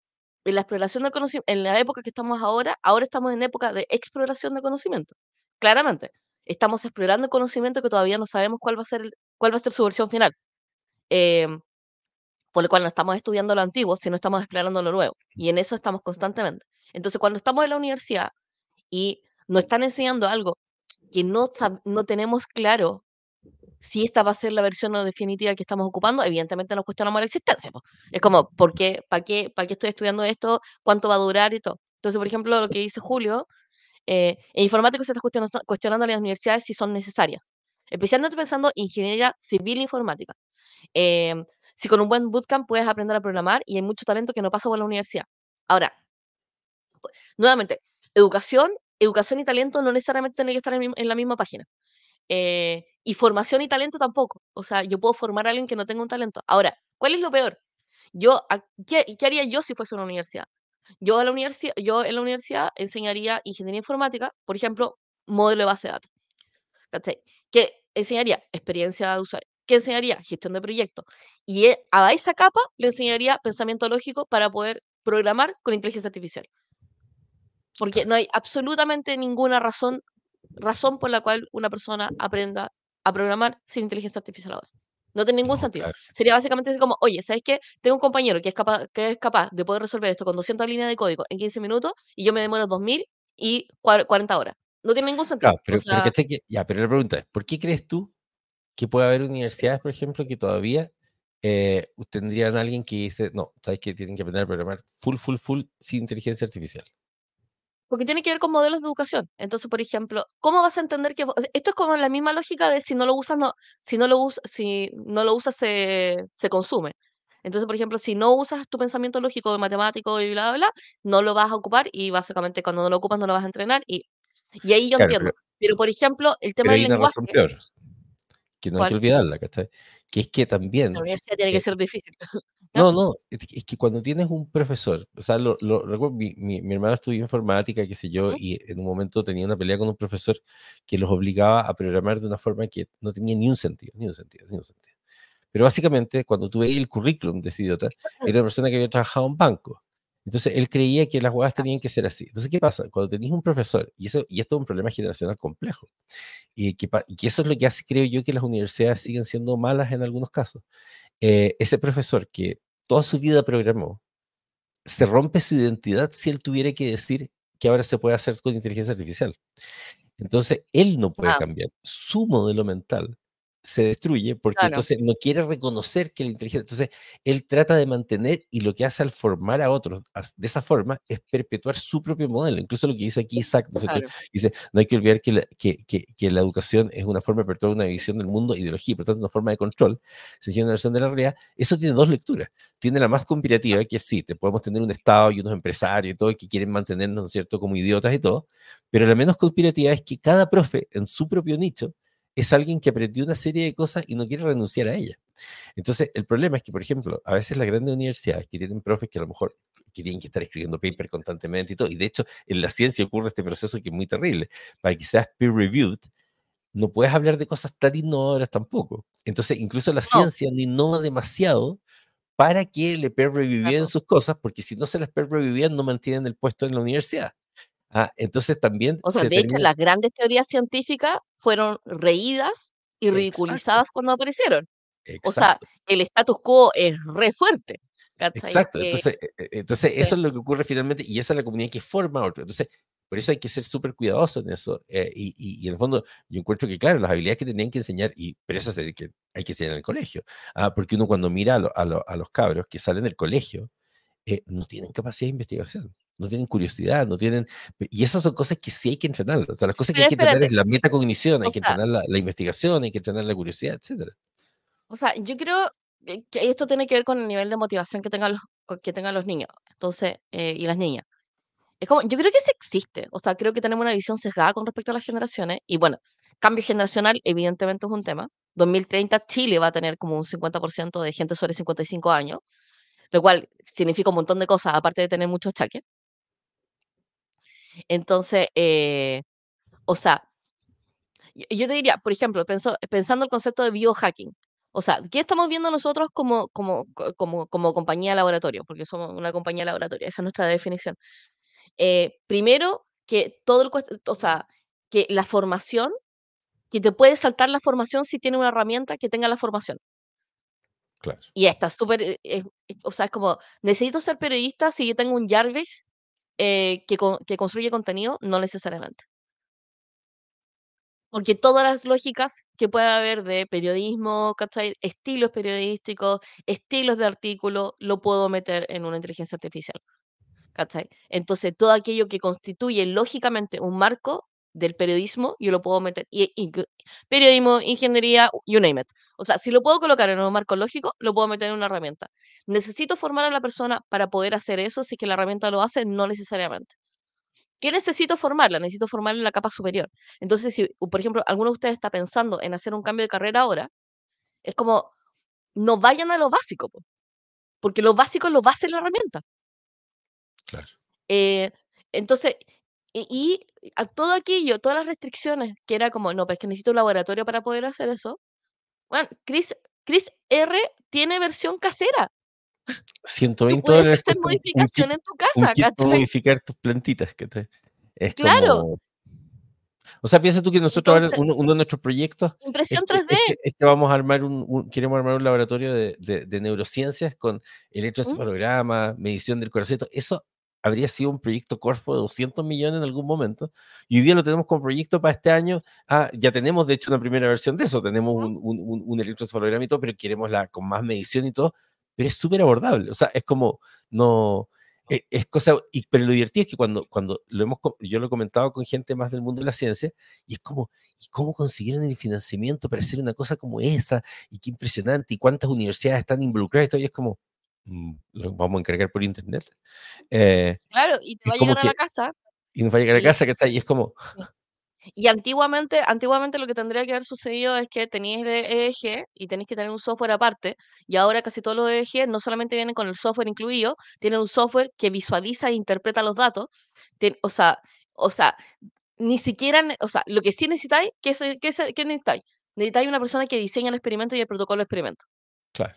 en la exploración del conocimiento, en la época que estamos ahora, ahora estamos en época de exploración de conocimiento. Claramente, estamos explorando el conocimiento que todavía no sabemos cuál va a ser, cuál va a ser su versión final. Eh, por lo cual no estamos estudiando lo antiguo, sino estamos explorando lo nuevo. Y en eso estamos constantemente. Entonces, cuando estamos en la universidad y nos están enseñando algo que no, no tenemos claro si esta va a ser la versión definitiva que estamos ocupando, evidentemente nos cuestionamos la existencia. Es como, ¿por qué, para qué, para qué estoy estudiando esto? ¿Cuánto va a durar y todo? Entonces, por ejemplo, lo que dice Julio, eh, en informático se está cuestionando, cuestionando las universidades si son necesarias, especialmente pensando en ingeniería civil informática. Eh, si con un buen bootcamp puedes aprender a programar y hay mucho talento que no pasa por la universidad. Ahora, nuevamente, educación, educación y talento no necesariamente tienen que estar en, la misma página. Eh, y formación y talento tampoco. O sea, yo puedo formar a alguien que no tenga un talento. Ahora, ¿cuál es lo peor? Yo, ¿qué, qué haría yo si fuese una universidad? Yo, a la universidad, yo en la universidad enseñaría ingeniería informática, por ejemplo, modelo de base de datos. ¿cachai? Que enseñaría experiencia de usuario, que enseñaría gestión de proyectos. Y e- a esa capa le enseñaría pensamiento lógico para poder programar con inteligencia artificial. Porque no hay absolutamente ninguna razón, razón por la cual una persona aprenda a programar sin inteligencia artificial ahora. No tiene ningún No, sentido. claro. Sería básicamente así como, oye, ¿sabes qué? Tengo un compañero que es capaz, que es capaz de poder resolver esto con 200 líneas de código en 15 minutos y yo me demoro 2000 y cua- 40 horas. No tiene ningún sentido. Claro, pero, o pero sea, ¿cachai que- ya, pero la pregunta es, ¿por qué crees tú que puede haber universidades, por ejemplo, que todavía eh, tendrían alguien que dice, no, sabes que tienen que aprender a programar full, full, full sin inteligencia artificial? porque tiene que ver con modelos de educación. Entonces, por ejemplo, ¿cómo vas a entender que esto es como la misma lógica de si no lo usas, no, si no lo usas, si no lo usas se, se consume. Entonces, por ejemplo, si no usas tu pensamiento lógico de matemático y bla, bla, bla, no lo vas a ocupar y básicamente cuando no lo ocupas no lo vas a entrenar y, y ahí yo Claro, entiendo. pero, Pero, por ejemplo, el tema pero del hay una lenguaje, razón peor, que no hay que ¿cuál? olvidarla, ¿cachai? Que es que La también universidad tiene que eh, ser difícil. *laughs* No, no, es que cuando tienes un profesor, o sea, lo, lo- recuerdo, mi, mi, mi hermano estudió informática, qué sé yo, y en un momento tenía una pelea con un profesor que los obligaba a programar de una forma que no tenía ni un sentido, ni un sentido, ni un sentido. Pero básicamente, cuando tú veías el currículum de ese idiota, era una persona que había trabajado en banco. Entonces, él creía que las huevas tenían que ser así. Entonces, ¿qué pasa? Cuando tenés un profesor, y, eso, y esto es un problema generacional complejo, y que, y que eso es lo que hace, creo yo, que las universidades siguen siendo malas en algunos casos. Eh, ese profesor que toda su vida programó, se rompe su identidad si él tuviera que decir que ahora se puede hacer con inteligencia artificial. Entonces, él no puede Ah, cambiar. Su modelo mental se destruye porque claro, entonces no quiere reconocer que la inteligencia, entonces él trata de mantener y lo que hace al formar a otros de esa forma es perpetuar su propio modelo. Incluso lo que dice aquí Isaac. Dice, no hay que olvidar que la, que, que- que la educación es una forma de perpetuar una visión del mundo, ideología, por tanto una forma de control, se una versión de la realidad. Eso tiene dos lecturas. Tiene la más conspirativa, que es sí, te podemos tener un Estado y unos empresarios y todo que quieren mantenernos, ¿no es cierto?, como idiotas y todo, pero la menos conspirativa es que cada profe en su propio nicho es alguien que aprendió una serie de cosas y no quiere renunciar a ellas. Entonces, el problema es que, por ejemplo, a veces las grandes universidades que tienen profes que a lo mejor que tienen que estar escribiendo paper constantemente y todo, y de hecho en la ciencia ocurre este proceso que es muy terrible, para que seas peer-reviewed, no puedes hablar de cosas tan innovadoras tampoco. Entonces, incluso la No, ciencia no innova demasiado para que le peer-revieween claro. sus cosas, porque si no se las peer-reviewían, no mantienen el puesto en la universidad. Ah, entonces también O sea, se de hecho, las grandes teorías científicas fueron reídas y Exacto, ridiculizadas cuando aparecieron. O sea, exacto. el status quo es re fuerte. ¿cachai? Exacto, entonces, entonces sí. eso es lo que ocurre finalmente y esa es la comunidad que forma a otro. Entonces, por eso hay que ser súper cuidadosos en eso. eh, y, y- y en el fondo, yo encuentro que, claro, las habilidades que tenían que enseñar, y, pero eso es que hay que enseñar en el colegio. Ah, porque uno cuando mira a, lo- a lo- a los cabros que salen del colegio, eh, no tienen capacidad de investigación, no tienen curiosidad, no tienen... Y esas son cosas que sí hay que entrenar. O sea, las cosas que hay que entrenar es la metacognición, hay o que sea, entrenar la, la investigación, hay que entrenar la curiosidad, etcétera. o sea, yo creo que esto tiene que ver con el nivel de motivación que tengan los, que tengan los niños entonces, eh, y las niñas. Es como, yo creo que eso existe. O sea, creo que tenemos una visión sesgada con respecto a las generaciones. Y bueno, cambio generacional evidentemente es un tema. 2030 Chile va a tener como un 50% de gente sobre 55 años, lo cual significa un montón de cosas, aparte de tener muchos chaques. Entonces, eh, o sea, yo te diría, por ejemplo, penso- pensando el concepto de biohacking. O sea, ¿qué estamos viendo nosotros como, como, co- como, como compañía de laboratorio? Porque somos una compañía de laboratorio, esa es nuestra definición. Eh, primero, que todo el, o sea, que la formación, que te puede saltar la formación si tiene una herramienta que tenga la formación. Claro. Y esta es súper, eh, o sea, es como, necesito ser periodista si yo tengo un Jarvis eh, que, que construye contenido, no necesariamente. Porque todas las lógicas que pueda haber de periodismo, ¿cachai? Estilos periodísticos, estilos de artículo, lo puedo meter en una inteligencia artificial. Entonces, todo aquello que constituye lógicamente un marco del periodismo, yo lo puedo meter, y, inclu- periodismo, ingeniería, you name it. O sea, si lo puedo colocar en un marco lógico, lo puedo meter en una herramienta. ¿Necesito formar a la persona para poder hacer eso? Si es que la herramienta lo hace, no necesariamente. ¿Qué necesito formarla? Necesito formarla en la capa superior. Entonces, si, por ejemplo, alguno de ustedes está pensando en hacer un cambio de carrera ahora, es como, no vayan a lo básico, po, porque lo básico lo va a hacer la herramienta. Claro. Eh, entonces, y, y a todo aquello, todas las restricciones, que era como, no, pues que necesito un laboratorio para poder hacer eso. Bueno, Chris, Chris R tiene versión casera. 120 Tú puedes dólares hacer modificación en tu casa, ¿cachai? modificar tus plantitas. ¿cachai? Es Claro. como... O sea, piensa tú que nosotros ahora, Entonces- uno, uno de nuestros proyectos es Impresión que, es 3D. que- es que vamos a armar un, un- queremos armar un laboratorio de, de- de neurociencias con electroencefalograma, medición del corazón. Eso habría sido un proyecto Corfo de 200 millones en algún momento. Y hoy día lo tenemos como proyecto para este año. Ah, ya tenemos, de hecho, una primera versión de eso. Tenemos un, un, un- un electroencefalograma y todo, pero queremos la con más medición y todo. Pero es súper abordable. O sea, es como, no, e- es cosa, y, pero lo divertido es que cuando, cuando lo hemos, yo lo he comentado con gente más del mundo de la ciencia, y es como, ¿y cómo consiguieron el financiamiento para hacer una cosa como esa? Y qué impresionante, y cuántas universidades están involucradas y todo, y es como, "Mm, lo vamos a encargar por internet. Eh, Claro, y te va a llegar a la que- casa. y nos va a llegar a casa, ¿cachai? Y es como, Y antiguamente, antiguamente lo que tendría que haber sucedido es que tenías EEG y tenéis que tener un software aparte. Y ahora casi todos los EEG no solamente vienen con el software incluido, tienen un software que visualiza e interpreta los datos. Tien- o sea, o sea, ni siquiera, o sea, lo que sí necesitáis, ¿qué, es- qué, qué necesitáis? Necesitáis una persona que diseña el experimento y el protocolo del experimento. claro,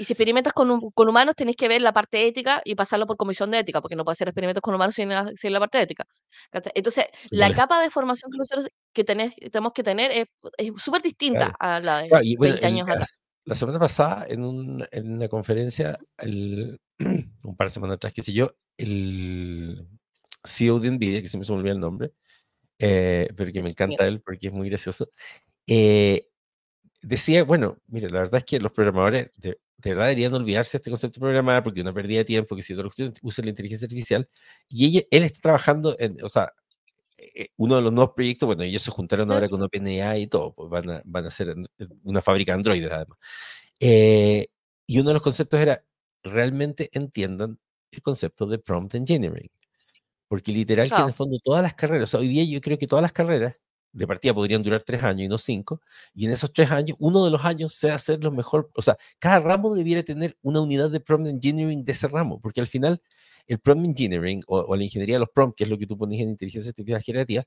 Y si experimentas con, hum- con humanos, tenéis que ver la parte ética y pasarlo por comisión de ética, porque no puedes hacer experimentos con humanos sin la, sin la parte ética. Entonces, Qué la capa de formación que nosotros que tenés- tenemos que tener es, súper distinta Claro. a la de Claro, y bueno, 20 el- años atrás. la, semana pasada, en, un- en una conferencia, el- *clears throat* un par de semanas atrás, qué sé yo, el CEO de NVIDIA, que se me olvidó el nombre, eh, pero que me encanta él porque es muy gracioso, eh, decía, bueno, mire, la verdad es que los programadores de, de verdad deberían olvidarse de este concepto de programar porque una pérdida de tiempo, que si toda la cuestión usa la inteligencia artificial, y ella, él está trabajando en, o sea, eh, uno de los nuevos proyectos, bueno, ellos se juntaron ahora con OpenAI y todo, pues van a, van a hacer una fábrica de androides además. Eh, y uno de los conceptos era, realmente entiendan el concepto de prompt engineering. Porque literal que en Claro. el fondo todas las carreras, o sea, hoy día yo creo que todas las carreras de partida podrían durar tres años y no cinco, y en esos tres años, uno de los años sea hacer lo mejor, o sea, cada ramo debiera tener una unidad de prompt engineering de ese ramo, porque al final el prompt engineering o, o la ingeniería de los prompts, que es lo que tú pones en inteligencia artificial generativa,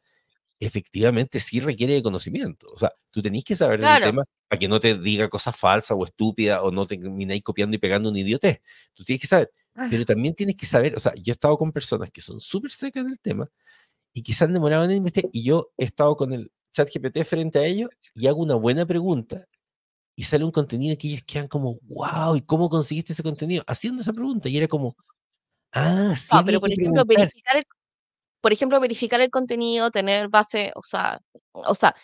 efectivamente sí requiere de conocimiento. O sea, tú tenés que saber del Claro. tema para que no te diga cosas falsas o estúpidas o no te termináis copiando y pegando un idiotez. Tú tienes que saber, pero también tienes que saber, o sea, yo he estado con personas que son súper secas del tema y se han demorado en investigar y yo he estado con el chat GPT frente a ellos y hago una buena pregunta y sale un contenido que ellos quedan como, wow, ¿y cómo conseguiste ese contenido? Haciendo esa pregunta y era como, ah, sí, No, pero por ejemplo, verificar el, por ejemplo, verificar el contenido, tener base, o sea, o sea,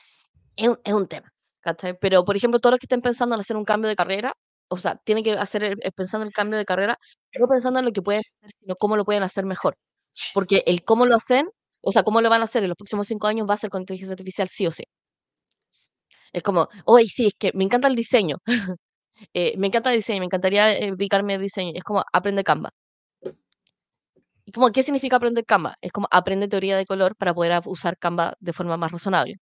es un, es un tema, ¿cachai? Pero, por ejemplo, todos los que estén pensando en hacer un cambio de carrera, o sea, tienen que hacer el- pensando en el cambio de carrera, no pensando en lo que pueden hacer, sino cómo lo pueden hacer mejor. Porque el cómo lo hacen, o sea, cómo lo van a hacer en los próximos cinco años va a ser con inteligencia artificial sí o sí. Es como, oye, sí, es que me encanta el diseño. *laughs* eh, me encanta el diseño, me encantaría eh, dedicarme al diseño. Es como, aprende Canva. ¿Y como, qué significa aprender Canva? Es como, aprende teoría de color para poder usar Canva de forma más razonable.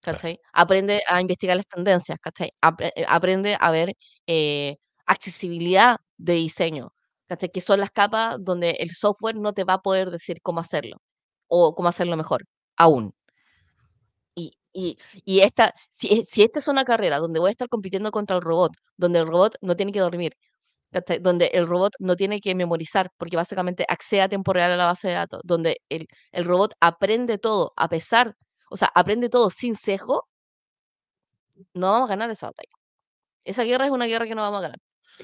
Claro. ¿Cachai? Aprende a investigar las tendencias, ¿cachai? Apre- eh, aprende a ver eh, accesibilidad de diseño, ¿cachai? Que son las capas donde el software no te va a poder decir cómo hacerlo o cómo hacerlo mejor, aún. Y, y, y esta, si, si esta es una carrera donde voy a estar compitiendo contra el robot, donde el robot no tiene que dormir, donde el robot no tiene que memorizar, porque básicamente accede a tiempo real a la base de datos, donde el, el robot aprende todo a pesar, o sea, aprende todo sin sesgo, no vamos a ganar esa batalla. Esa guerra es una guerra que no vamos a ganar.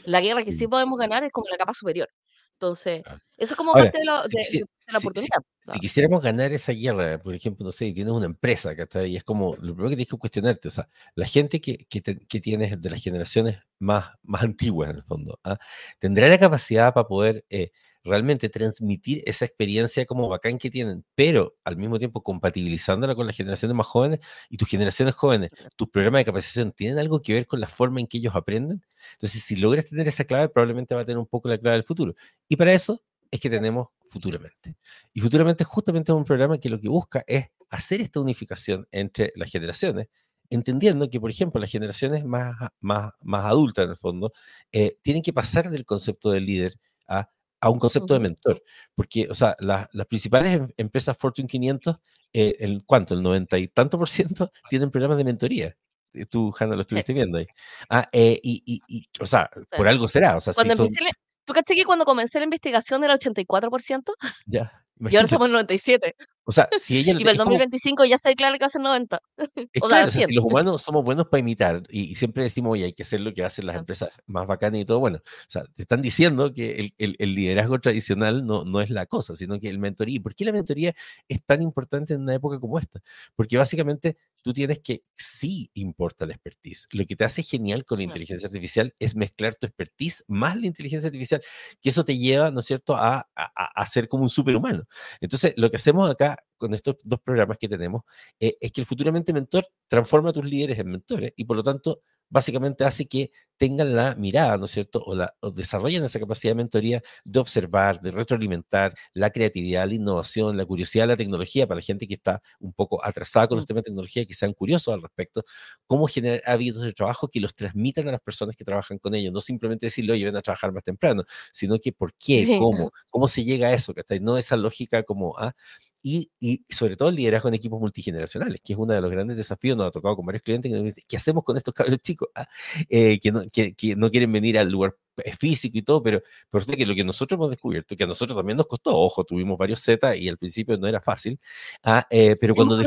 La guerra que Sí. podemos ganar es como la capa superior. Entonces, eso es como Ahora, parte de de la si- si- oportunidad. o si sea, quisiéramos ganar esa guerra, por ejemplo, no sé, y tienes una empresa, ¿cachai? Y es como, lo primero que tienes que cuestionarte, o sea, la gente que, que, te- que tienes de las generaciones más, *laughs* más antiguas, en el fondo, ¿ah? ¿tendrá la capacidad para poder eh, realmente transmitir esa experiencia como bacán que tienen, pero al mismo tiempo compatibilizándola con las generaciones más jóvenes? Y tus generaciones jóvenes, tus programas de capacitación, ¿tienen algo que ver con la forma en que ellos aprenden? Entonces, si logras tener esa clave, probablemente va a tener un poco la clave del futuro. Y para eso es que tenemos Futuramente. Y Futuramente justamente es un programa que lo que busca es hacer esta unificación entre las generaciones, entendiendo que, por ejemplo, las generaciones más, más, más adultas, en el fondo, eh, tienen que pasar del concepto del líder a, a un concepto de mentor. Porque, o sea, la- las principales em- empresas Fortune 500 eh, el cuánto, el noventa y tanto por ciento *laughs* tienen programas de mentoría. Eh, Tú, Hanna, lo Sí, estuviste viendo ahí. Ah, eh, y, y- y, o sea, sí. por algo será. O sea, si Cuando son, empecé, ¿tú caché que cuando comencé la investigación era 84%? ya, Y ahora imagínate. estamos en 97. O sea, si ella *laughs* Y para el es como 2025 ya está claro que va a ser 90. *laughs* Es O claro, o sea, si 100. los humanos somos buenos para imitar y, y siempre decimos, oye, hay que hacer lo que hacen las empresas más bacanas y todo, bueno, o sea, te están diciendo que el, el- el liderazgo tradicional no, no es la cosa, sino que el mentoría. ¿Y por qué la mentoría es tan importante en una época como esta? Porque básicamente tú tienes que, sí importa la expertise. Lo que te hace genial con la inteligencia artificial es mezclar tu expertise más la inteligencia artificial, que eso te lleva, ¿no es cierto?, a, a- a ser como un superhumano. Entonces, lo que hacemos acá con estos dos programas que tenemos eh, es que el futuramente mentor transforma a tus líderes en mentores y por lo tanto básicamente hace que tengan la mirada, ¿no es cierto? O, la, o desarrollen esa capacidad de mentoría de observar, de retroalimentar la creatividad, la innovación, la curiosidad la tecnología para la gente que está un poco atrasada con los temas de tecnología, que sean curiosos al respecto, cómo generar hábitos de trabajo que los transmitan a las personas que trabajan con ellos, no simplemente decirle, oye, ven a trabajar más temprano, sino que por qué, cómo, *laughs* cómo se llega a eso, ¿cachai? No esa lógica como, ah, y, y sobre todo el liderazgo en equipos multigeneracionales, que es uno de los grandes desafíos, nos ha tocado con varios clientes que nos dicen, ¿qué hacemos con estos cabros chicos? Ah, eh, que, no, que, que no quieren venir al lugar eh, físico y todo, pero por eso que lo que nosotros hemos descubierto, que a nosotros también nos costó, ojo, tuvimos varios Z y al principio no era fácil, ah, eh, pero cuando...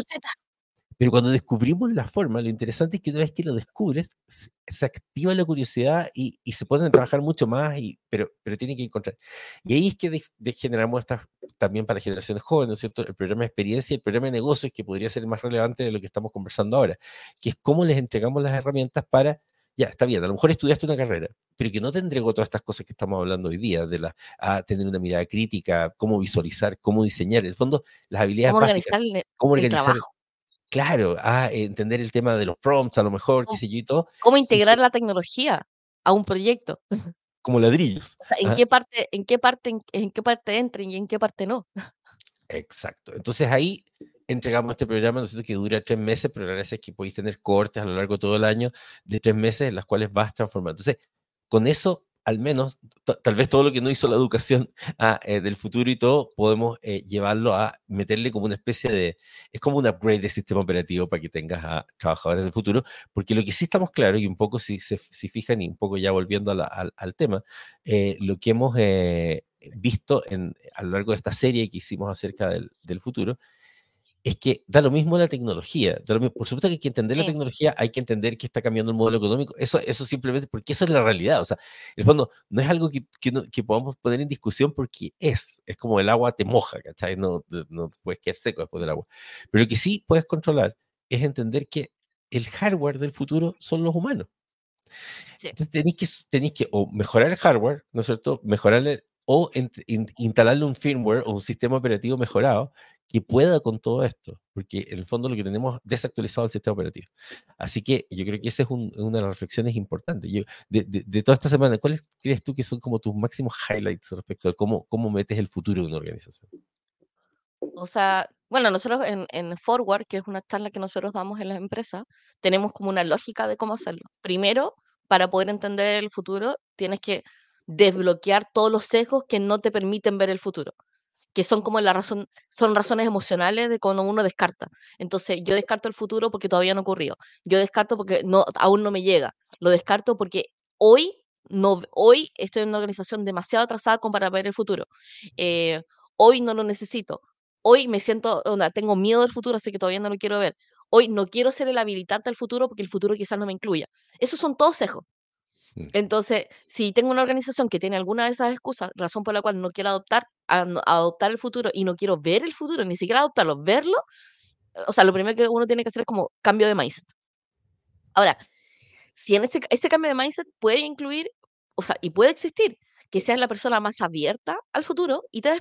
Pero cuando descubrimos la forma, lo interesante es que una vez que lo descubres, se, se activa la curiosidad y, y se pueden trabajar mucho más, y, pero, pero tienen que encontrar. Y ahí es que de- de- generamos estas también para generaciones jóvenes, ¿no es cierto? El programa de experiencia y el programa de negocios, que podría ser más relevante de lo que estamos conversando ahora, que es cómo les entregamos las herramientas para, ya, está bien, a lo mejor estudiaste una carrera, pero que no te entregó todas estas cosas que estamos hablando hoy día, de la, a tener una mirada crítica, cómo visualizar, cómo diseñar, en el fondo, las habilidades ¿Cómo básicas, organizar el, cómo el organizar trabajo? Claro, a entender el tema de los prompts, a lo mejor, qué ¿Cómo, sé yo y todo, cómo integrar la tecnología a un proyecto? *laughs* como ladrillos. O sea, ¿en Ajá, qué parte, en qué parte, en, en qué parte entren y en qué parte no? Exacto. Entonces ahí entregamos este programa, nosotros que dura tres meses, pero la gracia es que podéis tener cortes a lo largo de todo el año de tres meses en las cuales vas transformando. Entonces, con eso, al menos, ta- tal vez todo lo que no hizo la educación *laughs* eh, del futuro y todo, podemos eh, llevarlo a meterle como una especie de, es como un upgrade de sistema operativo para que tengas a trabajadores del futuro, porque lo que sí estamos claros, y un poco si se si fijan, y un poco ya volviendo al, al tema, eh, lo que hemos visto en, a lo largo de esta serie que hicimos acerca del, del futuro, es que da lo mismo la tecnología. mismo- Por supuesto que hay que entender la Sí, tecnología, hay que entender que está cambiando el modelo económico. Eso, eso simplemente, porque eso es la realidad. O sea, en el fondo, no es algo que, que, no- que podamos poner en discusión porque es. Es como el agua te moja, ¿cachai? No, no puedes quedar seco después del agua. Pero lo que sí puedes controlar es entender que el hardware del futuro son los humanos. sí. Entonces tenéis que, tenéis que o mejorar el hardware, ¿no es cierto? Mejorarle o ent- in- instalarle un firmware o un sistema operativo mejorado que pueda con todo esto, porque en el fondo lo que tenemos desactualizado es el sistema operativo. Así que yo creo que esa es un- una de las reflexiones importantes. Yo, de, de- de toda esta semana, ¿cuáles crees tú que son como tus máximos highlights respecto a cómo, cómo metes el futuro de una organización? O sea, bueno, nosotros en, en Forward, que es una charla que nosotros damos en las empresas, tenemos como una lógica de cómo hacerlo. Primero, para poder entender el futuro, tienes que desbloquear todos los sesgos que no te permiten ver el futuro, que son como la razón, son razones emocionales de cuando uno descarta. Entonces, yo descarto el futuro porque todavía no ocurrió. Yo descarto porque no, aún no me llega. Lo descarto porque hoy no, hoy estoy en una organización demasiado atrasada como para ver el futuro. Eh, hoy no lo necesito. Hoy me siento, onda, tengo miedo del futuro, así que todavía no lo quiero ver. Hoy no quiero ser el habilitante del futuro porque el futuro quizás no me incluya. Esos son todos sesgos. Entonces, si tengo una organización que tiene alguna de esas excusas, razón por la cual no quiero adoptar, a- adoptar el futuro y no quiero ver el futuro, ni siquiera adoptarlo, verlo, o sea, lo primero que uno tiene que hacer es como cambio de mindset. Ahora, si en ese, ese cambio de mindset puede incluir, o sea, y puede existir, que seas la persona más abierta al futuro y te.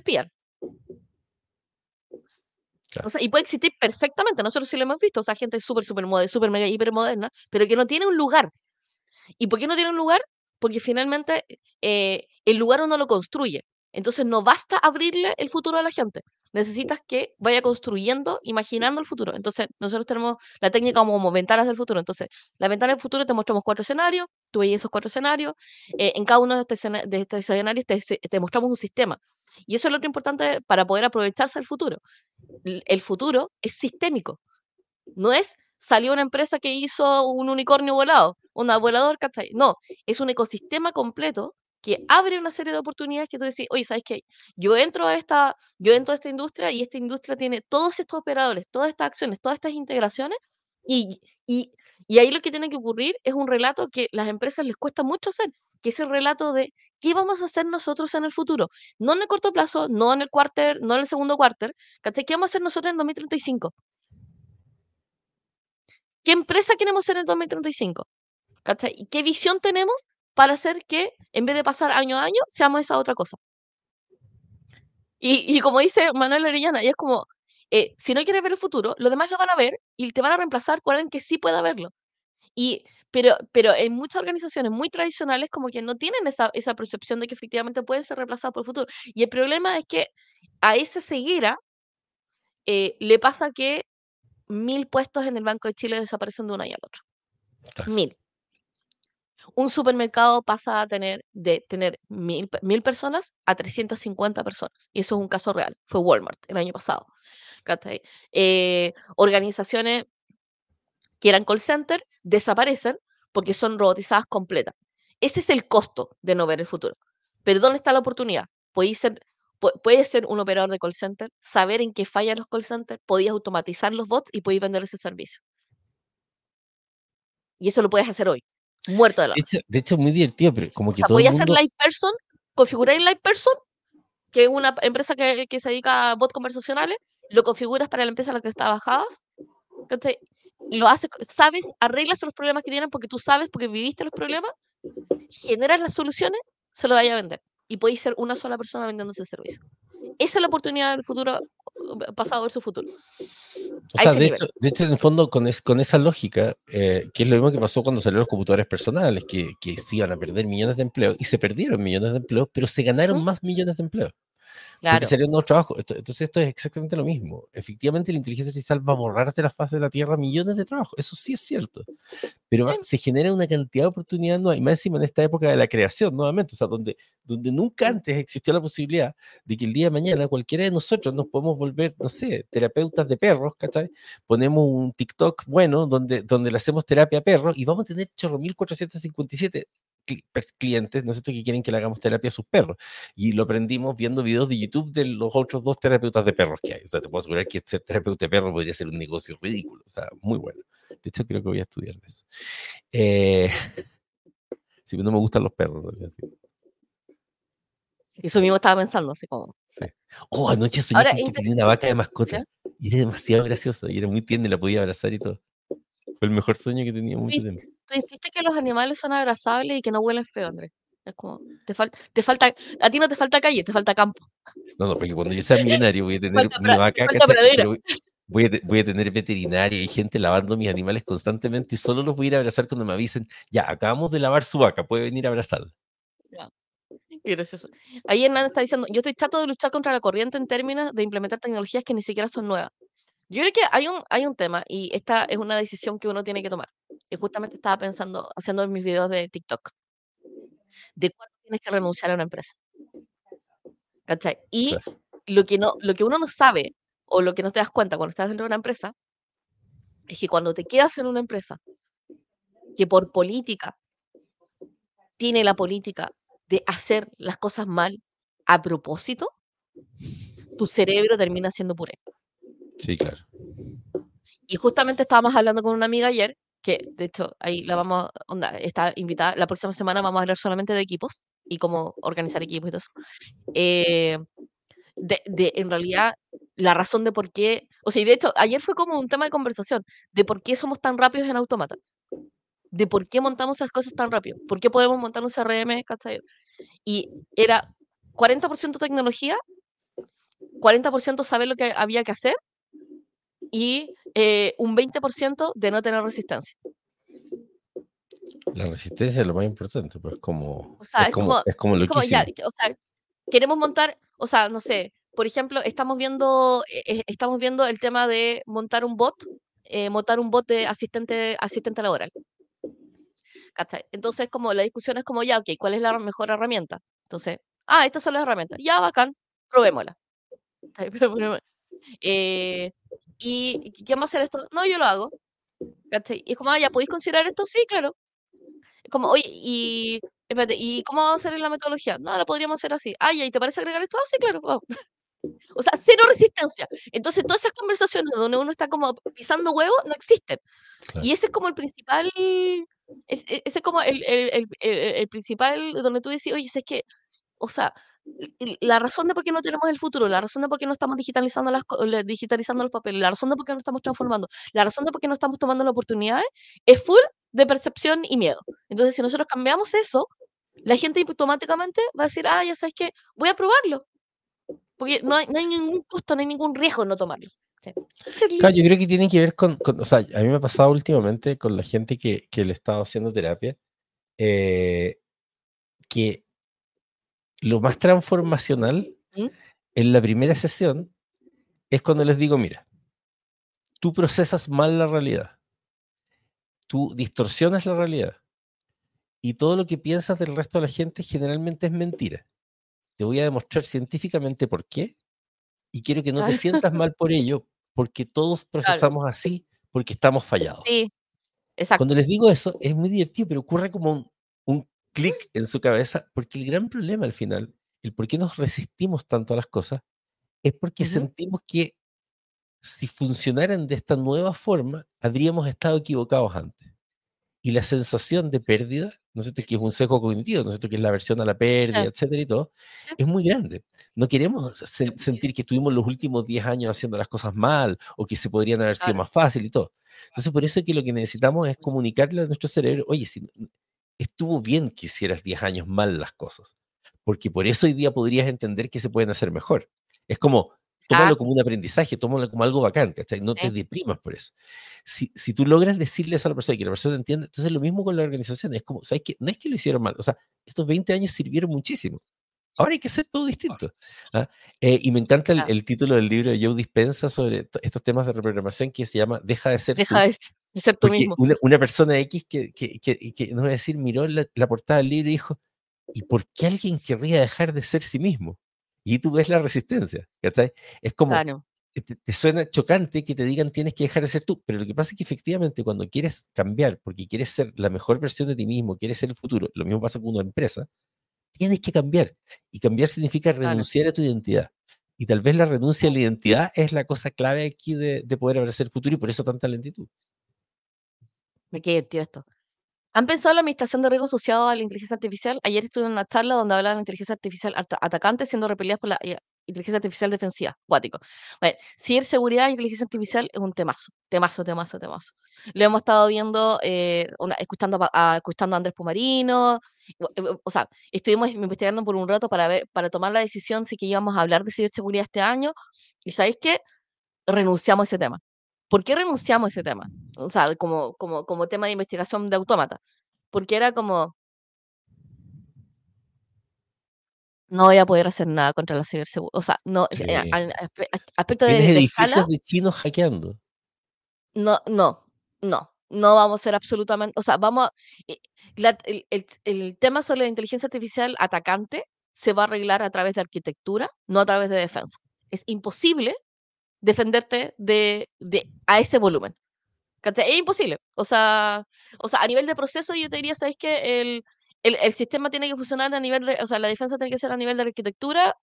Claro. O sea, y puede existir perfectamente, nosotros sí lo hemos visto, o sea, gente súper, súper moderna, súper mega, hiper moderna, pero que no tiene un lugar. ¿Y por qué no tiene un lugar? Porque finalmente eh, el lugar uno lo construye. Entonces no basta abrirle el futuro a la gente. Necesitas que vaya construyendo, imaginando el futuro. Entonces nosotros tenemos la técnica como, ventanas del futuro. Entonces, la ventana del futuro te mostramos cuatro escenarios, tú veis esos cuatro escenarios. eh, en cada uno de estos, escenarios te, te mostramos un sistema. Y eso es lo que es importante para poder aprovecharse del futuro. El futuro es sistémico. No es salió una empresa que hizo un unicornio volado, una volador, ¿cachai? No, es un ecosistema completo que abre una serie de oportunidades que tú decís, oye, ¿sabes qué? Yo entro a esta, yo entro a esta industria y esta industria tiene todos estos operadores, todas estas acciones, todas estas integraciones y, y, y ahí lo que tiene que ocurrir es un relato que las empresas les cuesta mucho hacer, que es el relato de qué vamos a hacer nosotros en el futuro, no en el corto plazo, no en el cuarter, no en el segundo cuarter, ¿cachai? ¿Qué vamos a hacer nosotros en 2035? ¿Qué empresa queremos ser en 2035? ¿Cachai? ¿Y qué visión tenemos para hacer que, en vez de pasar año a año, seamos esa otra cosa? Y, y como dice Manuel Orellana, y es como, eh, si no quieres ver el futuro, los demás lo van a ver y te van a reemplazar por alguien que sí pueda verlo. Y, pero, pero en muchas organizaciones muy tradicionales como que no tienen esa, esa percepción de que efectivamente pueden ser reemplazados por el futuro. Y el problema es que a esa ceguera eh, le pasa que mil puestos en el Banco de Chile desaparecen de un año al otro. Mil. Un supermercado pasa a tener de tener mil, mil personas a 350 personas. Y eso es un caso real. Fue Walmart el año pasado. Eh, organizaciones que eran call center desaparecen porque son robotizadas completas. Ese es el costo de no ver el futuro. Pero ¿dónde está la oportunidad? Podéis ser, puedes ser un operador de call center, saber en qué fallan los call centers, podías automatizar los bots y podéis vender ese servicio. Y eso lo puedes hacer hoy, muerto de la De hecho, de hecho, es muy divertido, pero como O que sea, todo el podía hacer mundo... Live Person, configurar en Live Person, que es una empresa que, que se dedica a bots conversacionales, lo configuras para la empresa a la que trabajabas, ¿cachai? lo haces, sabes, arreglas los problemas que tienen porque tú sabes, porque viviste los problemas, generas las soluciones, se lo vaya a vender. Y podéis ser una sola persona vendiendo ese servicio. Esa es la oportunidad del futuro, pasado versus futuro. O sea, de hecho, de hecho, en el fondo, con, es- con esa lógica, eh, que es lo mismo que pasó cuando salieron los computadores personales, que, que se iban a perder millones de empleos, y se perdieron millones de empleos, pero se ganaron Ujú. más millones de empleos. Claro. Porque salieron nuevos trabajos. Esto- entonces, esto es exactamente lo mismo. Efectivamente, la inteligencia artificial va a borrar de la faz de la Tierra millones de trabajos. Eso sí es cierto. Pero va- se genera una cantidad de oportunidades nuevas, y más encima en esta época de la creación, nuevamente, o sea, donde, donde nunca antes existió la posibilidad de que el día de mañana cualquiera de nosotros nos podemos volver, no sé, terapeutas de perros, ¿cachai? Ponemos un TikTok bueno donde, donde le hacemos terapia a perros y vamos a tener chorro 1457 cli- per- clientes, ¿no es cierto?, que quieren que le hagamos terapia a sus perros. Y lo aprendimos viendo videos de YouTube de los otros dos terapeutas de perros que hay. O sea, te puedo asegurar que ser terapeuta de perros podría ser un negocio ridículo. O sea, muy bueno. De hecho, creo que voy a estudiar de eso. Eh, *laughs* pero no me gustan los perros. en realidad, sí. Eso mismo estaba pensando, así como. Sí. Oh, anoche soñé Ahora, que tenía una vaca de mascota. Y era demasiado graciosa. Y era muy tierna y la podía abrazar y todo. Fue el mejor sueño que tenía en mucho tiempo. Tú insistes que los animales son abrazables y que no huelen feo, Andrés. Es como, te, falta te falta, a ti no te falta calle, te falta campo. No, no, porque cuando yo sea millonario voy a *laughs* tener falta una vaca, voy- voy a, te- voy a tener veterinaria y gente lavando mis animales constantemente y solo los voy a ir a abrazar cuando me avisen, ya, acabamos de lavar su vaca, puede venir a abrazarla. Qué gracioso. Ahí Hernán está diciendo, yo estoy chato de luchar contra la corriente en términos de implementar tecnologías que ni siquiera son nuevas. Yo creo que hay un, hay un tema y esta es una decisión que uno tiene que tomar. Y justamente estaba pensando, haciendo mis videos de TikTok, de cuándo tienes que renunciar a una empresa. ¿Cachai? Y lo que, no, lo que uno no sabe o lo que no te das cuenta cuando estás dentro de una empresa es que cuando te quedas en una empresa que por política tiene la política de hacer las cosas mal a propósito, tu cerebro termina siendo puré. Sí, claro. Y justamente estábamos hablando con una amiga ayer, que de hecho ahí la vamos, onda, está invitada, la próxima semana vamos a hablar solamente de equipos y cómo organizar equipos y todo eso. Eh, de, de, en realidad, la razón de por qué, o sea, y de hecho, ayer fue como un tema de conversación, de por qué somos tan rápidos en automata, de por qué montamos esas cosas tan rápido, por qué podemos montar un CRM, ¿cachai? Y era 40% tecnología, 40% saber lo que había que hacer y eh, un 20% de no tener resistencia. La resistencia es lo más importante, pues como, O sea, es, es como, como- es como ya, loquísimo. o sea, queremos montar, o sea, no sé, por ejemplo, estamos viendo, eh, estamos viendo el tema de montar un bot, eh, montar un bot de asistente, asistente laboral. ¿Cachai? Entonces, como la discusión es como, ya, ok, ¿cuál es la mejor herramienta? Entonces, ah, estas son las herramientas. Ya, bacán, probémosla. *laughs* Eh, ¿Y quién va a hacer esto? No, yo lo hago. ¿Cachai? Y es como, ah, ya, ¿podéis considerar esto? Sí, claro. Es como, oye, y, espérate, ¿y cómo vamos a hacer la metodología? No, la podríamos hacer así. Ah, ¿y te parece agregar esto? Ah, sí, claro. vamos. *laughs* O sea, cero resistencia. Entonces, todas esas conversaciones donde uno está como pisando huevo no existen. Claro. Y ese es como el principal, e- ese es como el, el, el- el- principal donde tú dices, oye, es que, o sea, la razón de por qué no tenemos el futuro, la razón de por qué no estamos digitalizando, las, digitalizando los papeles, la razón de por qué no estamos transformando, la razón de por qué no estamos tomando las oportunidades, es full de percepción y miedo. Entonces, si nosotros cambiamos eso, la gente automáticamente va a decir, ah, ya sabes qué, voy a probarlo. Porque no hay, no hay ningún costo, no hay ningún riesgo en no tomarlo. Sí. Claro, yo creo que tiene que ver con, con- o sea, a mí me ha pasado últimamente con la gente que, que le he estado haciendo terapia, eh, que lo más transformacional ¿Mm? en la primera sesión es cuando les digo, mira, tú procesas mal la realidad, tú distorsionas la realidad y todo lo que piensas del resto de la gente generalmente es mentira. Te voy a demostrar científicamente por qué y quiero que no te sientas mal por *laughs* ello, porque todos procesamos así porque estamos fallados. Sí, exacto. Cuando les digo eso, es muy divertido, pero ocurre como un clic en su cabeza, porque el gran problema al final, el por qué nos resistimos tanto a las cosas, es porque Ujú. sentimos que si funcionaran de esta nueva forma, habríamos estado equivocados antes. Y la sensación de pérdida, ¿no es cierto? Que es un sesgo cognitivo, ¿no es cierto? Que es la aversión a la pérdida, Sí. etcétera y todo, es muy grande. No queremos sen- sentir que estuvimos los últimos 10 años haciendo las cosas mal o que se podrían haber sido Claro. más fácil y todo. Entonces, por eso es que lo que necesitamos es comunicarle a nuestro cerebro, oye, si estuvo bien que hicieras 10 años mal las cosas, porque por eso hoy día podrías entender que se pueden hacer mejor. Es como, tómalo Exacto. como un aprendizaje, tómalo como algo bacán, ¿cachai? No te Sí. deprimas por eso. Si, si tú logras decirle eso a la persona y que la persona entiende, entonces lo mismo con la organización, es como, ¿sabes qué? No es que lo hicieron mal, o sea, estos 20 años sirvieron muchísimo. Ahora hay que hacer todo distinto. ¿ah? Eh, y me encanta el, el título del libro de Joe Dispensa sobre to- estos temas de reprogramación que se llama Deja de ser tú. Deja de de ser tú mismo. una, una persona X que, que, que, que, no voy a decir, miró la, la portada del libro y dijo, ¿y por qué alguien querría dejar de ser sí mismo? Y tú ves la resistencia, ¿cachai? Es como, Claro. te, te suena chocante que te digan tienes que dejar de ser tú, pero lo que pasa es que efectivamente cuando quieres cambiar, porque quieres ser la mejor versión de ti mismo, quieres ser el futuro, lo mismo pasa con una empresa, tienes que cambiar. Y cambiar significa Claro. renunciar a tu identidad. Y tal vez la renuncia a la identidad es la cosa clave aquí de, de poder abrazar el futuro y por eso tanta lentitud. Me quedé divertido esto. ¿Han pensado en la administración de riesgo asociado a la inteligencia artificial? Ayer estuve en una charla donde hablaban de inteligencia artificial ata- atacante siendo repelidas por la inteligencia artificial defensiva. Cuático. Bueno, ciberseguridad e inteligencia artificial es un temazo. Temazo, temazo, temazo. Lo hemos estado viendo, eh, escuchando, a, escuchando a Andrés Pumarino. eh, O sea, estuvimos investigando por un rato para ver, para tomar la decisión si que íbamos a hablar de ciberseguridad este año. Y ¿sabéis qué? Renunciamos a ese tema. ¿Por qué renunciamos a ese tema? O sea, como, como, como tema de investigación de autómata. Porque era como, no voy a poder hacer nada contra la ciberseguridad. O sea, no, eh, Sí. al aspe- aspecto de, edificios escala, de chinos hackeando. no, no, no, no vamos a ser absolutamente, o sea, vamos a, eh, la- el, el- el tema sobre la inteligencia artificial atacante se va a arreglar a través de arquitectura, no a través de defensa. Es imposible defenderte de, de a ese volumen. Es imposible. O sea, o sea, a nivel de proceso yo te diría, ¿sabes qué? El, el, el sistema tiene que funcionar a nivel de, o sea, la defensa tiene que ser a nivel de arquitectura,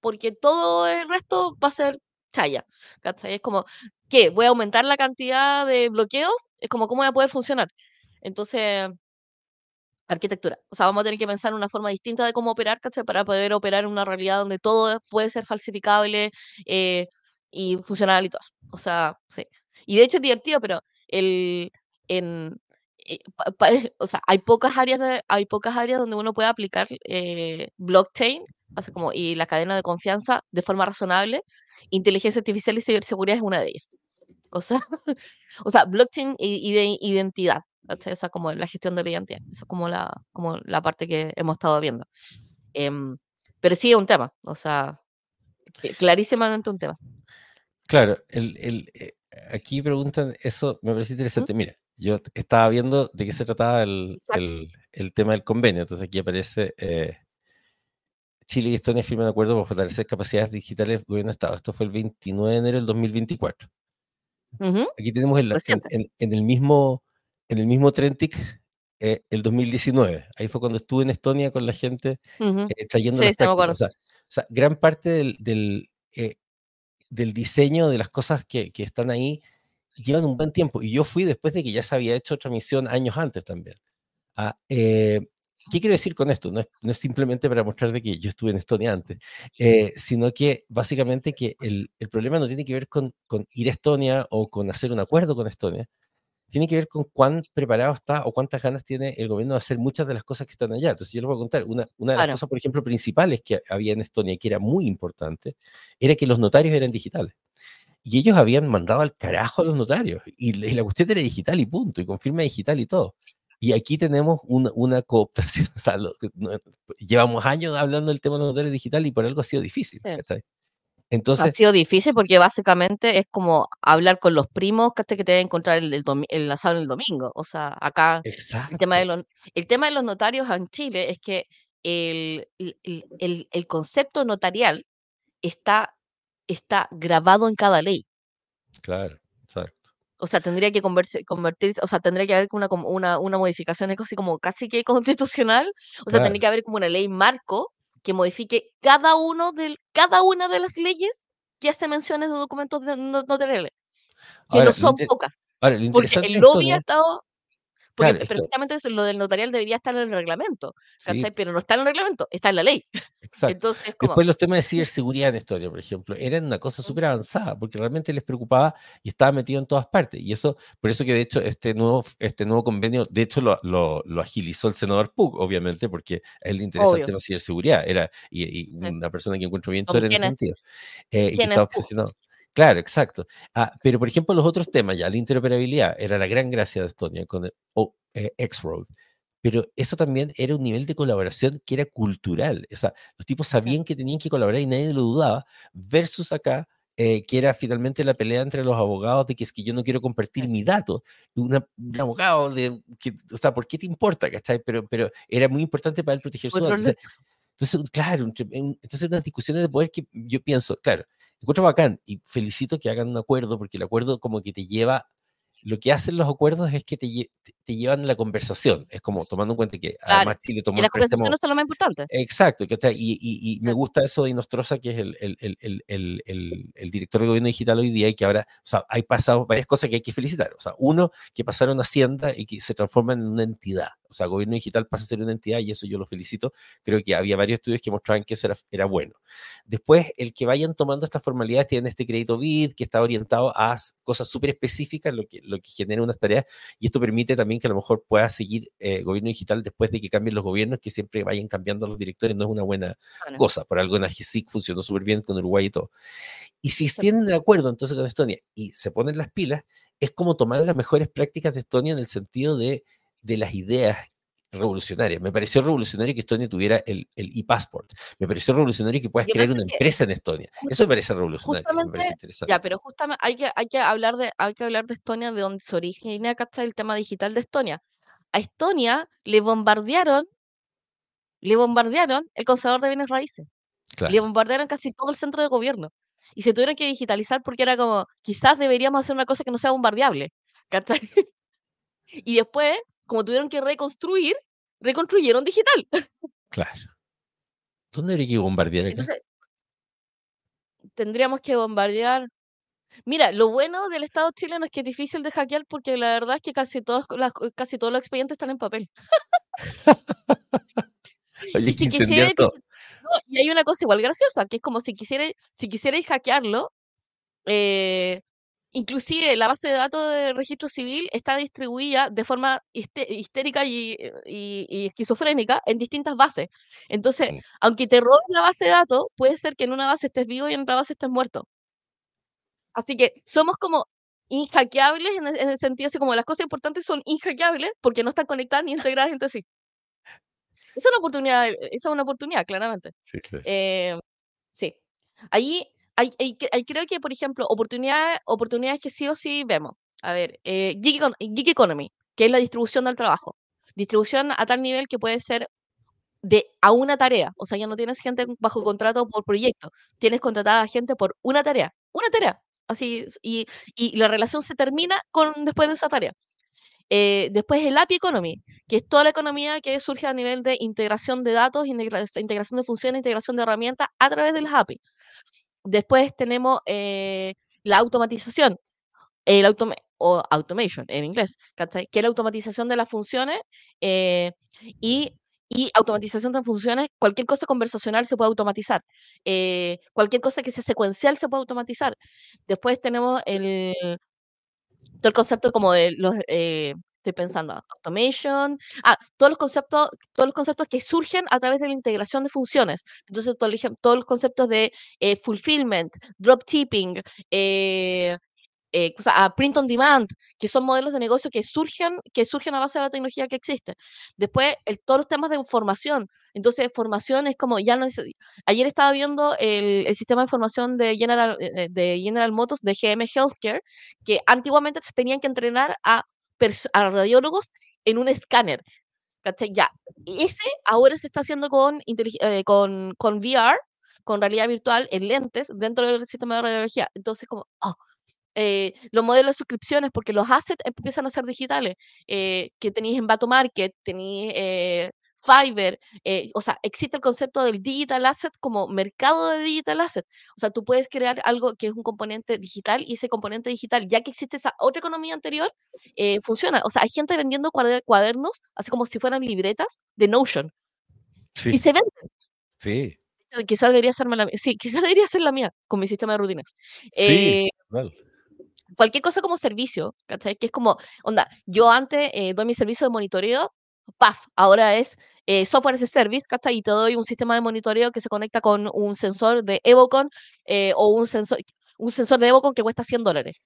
porque todo el resto va a ser chaya. ¿cachai? Es como, ¿qué? ¿Voy a aumentar la cantidad de bloqueos? Es como, ¿cómo voy a poder funcionar? Entonces, arquitectura. O sea, vamos a tener que pensar en una forma distinta de cómo operar, ¿cachai? Para poder operar en una realidad donde todo puede ser falsificable eh, y funcional y todo. O sea, sí. Y de hecho es divertido, pero el, en, *laughs* o sea, hay pocas áreas de, hay pocas áreas donde uno puede aplicar eh, blockchain, así como, y la cadena de confianza de forma razonable. Inteligencia artificial y ciberseguridad es una de ellas. O sea, *laughs* o sea, blockchain y, y de identidad, ¿cachai? O sea, como la gestión de la identidad. Eso es como la, como la parte que hemos estado viendo. Em, pero sí es un tema, o sea, clarísimamente un tema. Claro, el, el, eh, aquí preguntan, eso me parece interesante. Mira, yo estaba viendo de qué se trataba el, el- el tema del convenio. Entonces aquí aparece eh, Chile y Estonia firman acuerdo para fortalecer capacidades digitales del gobierno de Estado. Esto fue el 29 de enero del 2024. Ujú, Aquí tenemos en, la- en- en- en el mismo en el mismo Trentic eh, el 2019. Ahí fue cuando estuve en Estonia con la gente ujú. eh, trayendo Sí, las acuerdo. O sea, o sea, gran parte del, del, eh, del diseño de las cosas que, que están ahí llevan un buen tiempo. Y yo fui después de que ya se había hecho otra misión años antes también. Ah, eh, ¿Qué quiero decir con esto? No es, no es simplemente para mostrar de que yo estuve en Estonia antes, eh, sino que básicamente que el, el problema no tiene que ver con, con ir a Estonia o con hacer un acuerdo con Estonia, tiene que ver con cuán preparado está o cuántas ganas tiene el gobierno de hacer muchas de las cosas que están allá. Entonces yo les voy a contar, una, una de las cosas, por ejemplo, principales que había en Estonia y que era muy importante, era que los notarios eran digitales. Y ellos habían mandado al carajo a los notarios. Y, la- y la cuestión era digital y punto, y con firma digital y todo. Y aquí tenemos una, una cooptación. *laughs* O sea, lo no- llevamos años hablando del tema de los notarios digitales y por algo ha sido difícil. Sí. ¿cachai? Ha Entonces, sido difícil porque básicamente es como hablar con los primos que te deben encontrar el, el, el asado el domingo. O sea, acá el tema de los, el tema de los notarios en Chile es que el- el- el concepto notarial está, está grabado en cada ley. claro, exacto. O sea, tendría que converse- convertirse, o sea, tendría que haber una, una, una modificación así como casi que *laughs* constitucional. O sea, Claro. tendría que haber como una ley marco que modifique cada uno del, cada una de las leyes que hace menciones de documentos de- no- notariales, que Ahora, no son pocas. Ahora, Porque el lobby ha Estonia, estado, porque claro, que, perfectamente eso, lo del notarial debería estar en el reglamento. Pero no está en el reglamento, está en la ley. *laughs* exacto. Entonces, Después los temas de ciberseguridad en Estonia, por ejemplo, eran una cosa súper avanzada, porque realmente les preocupaba y estaba metido en todas partes. Y eso, por eso que de hecho este nuevo, este nuevo convenio, de hecho lo, lo- lo agilizó el senador Pug, obviamente, porque a él le interesa el obvio, tema de ciberseguridad. Era y, una persona que encuentro bien en ese es, sentido, eh, y que quién está es Pug. Claro, exacto. Ah, pero por ejemplo, los otros temas, ya la interoperabilidad era la gran gracia de Estonia con el o, eh, X-Road. Pero eso también era un nivel de colaboración que era cultural. O sea, los tipos Sí, sabían que tenían que colaborar y nadie lo dudaba, versus acá, eh, que era finalmente la pelea entre los abogados de que es que yo no quiero compartir sí. mi dato. Una- un abogado de, que, o sea, ¿por qué te importa? ¿cachai? Pero, pero era muy importante para él proteger su dato. Entonces, claro, entonces unas discusiones de poder que yo pienso, claro, encuentro bacán y felicito que hagan un acuerdo porque el acuerdo como que te lleva, lo que hacen los acuerdos es que te, lle- te- llevan la conversación, es como tomando en cuenta que Claro. además Chile tomó Y las préstamo conversaciones son lo más importante. Exacto, que está- y, y- y me gusta eso de Inostroza, que es el, el, el, el, director de gobierno digital hoy día, y que ahora, o sea, hay pasado varias cosas que hay que felicitar. O sea, uno, que pasaron a Hacienda y que se transforman en una entidad. O sea, gobierno digital pasa a ser una entidad y eso yo lo felicito. Creo que había varios estudios que mostraban que eso era, era bueno. Después, el que vayan tomando estas formalidades, tienen este crédito BID que está orientado a cosas súper específicas, lo que, lo que genera unas tareas, y esto permite también que a lo mejor pueda seguir eh, gobierno digital después de que cambien los gobiernos, que siempre vayan cambiando los directores, no es una buena Bueno, cosa. Por algo en AGESIC funcionó súper bien con Uruguay y todo. Y si tienen el acuerdo entonces con Estonia y se ponen las pilas, es como tomar las mejores prácticas de Estonia en el sentido de, de las ideas revolucionarias. Me pareció revolucionario que Estonia tuviera el, el e-passport. Me pareció revolucionario que puedas crear una empresa en Estonia. just- Eso me parece revolucionario, me parece interesante. ya, pero justamente hay que, hay que hablar de, hay que hablar de Estonia, de donde se origina, ¿cachai? El tema digital de Estonia. A Estonia le bombardearon, le bombardearon el conservador de bienes raíces. Le Claro, bombardearon casi todo el centro de gobierno. Y se tuvieron que digitalizar porque era como, quizás deberíamos hacer una cosa que no sea bombardeable. ¿cachai? *laughs* Y después, como tuvieron que reconstruir, reconstruyeron digital. claro. ¿Dónde habría que bombardear acá? Entonces, tendríamos que bombardear. Mira, lo bueno del Estado chileno es que es difícil de hackear porque la verdad es que casi todos, las- casi todos los expedientes están en papel. *laughs* Oye, si todo. no, y hay una cosa igual graciosa, que es como si quisierais, si quisierais hackearlo, eh, inclusive la base de datos de registro civil está distribuida de forma histérica y, eh, y- y esquizofrénica en distintas bases. Entonces, aunque te roben la base de datos, puede ser que en una base estés vivo y en otra base estés muerto. Así que somos como inhackeables en el, en el sentido así como las cosas importantes son inhackeables porque no están conectadas ni integradas entre sí. es una oportunidad, esa es una oportunidad, claramente. Sí, claro. Eh, sí. Allí hay, hay, hay- creo que, por ejemplo, oportunidades, oportunidades que sí o sí vemos. A ver, eh, gig economy, que es la distribución del trabajo. Distribución a tal nivel que puede ser de a una tarea. O sea, ya no tienes gente bajo contrato por proyecto, tienes contratada gente por una tarea, una tarea. Así, y, y la relación se termina con después de esa tarea. Eh, después el API Economy, que es toda la economía que surge a nivel de integración de datos, integra- integración de funciones, integración de herramientas a través de las API. Después tenemos eh, la automatización, el automa- o automation en inglés. Que es la automatización de las funciones eh, y, y automatización de funciones, cualquier cosa conversacional se puede automatizar, eh, cualquier cosa que sea secuencial se puede automatizar. Después tenemos el, todo el concepto como de los, estoy pensando, automation, ah, todos los conceptos, todos los conceptos que surgen a través de la integración de funciones. Entonces, todo todos los conceptos de eh, fulfillment, drop shipping, eh, eh, o sea, a print on demand, que son modelos de negocio que surgen, que surgen a base de la tecnología que existe. Después, el- todos los temas de formación. Entonces, formación es como, ya no es, ayer estaba viendo el, el sistema de información de General, eh, de General Motors, de GM Healthcare, que antiguamente se tenían que entrenar a, a radiólogos en un escáner. ¿cachai? Ya, ese ahora se está haciendo con, eh, con, con VR, con realidad virtual, en lentes, dentro del sistema de radiología. Entonces, como, oh, eh, los modelos de suscripciones, porque los assets empiezan a ser digitales, eh, que tenéis en Bato Market, tenéis eh, Fiverr, eh, o sea, existe el concepto del digital asset como mercado de digital asset. O sea, tú puedes crear algo que es un componente digital y ese componente digital, ya que existe esa otra economía anterior, eh, funciona. O sea, hay gente vendiendo cuader- cuadernos, así como si fueran libretas de Notion, y Sí, se venden. sí, Quizás debería ser la. Sí, quizás *laughs* debería ser la mía con mi sistema de rutinas. sí. Eh, total. cualquier cosa como servicio, ¿cachai? Que es como, onda, yo antes eh, doy mi servicio de monitoreo, PAF, ahora es eh, software as a service, ¿cachai? Y te doy un sistema de monitoreo que se conecta con un sensor de Evocon eh, o un sensor, un sensor de Evocon que cuesta 100 dólares.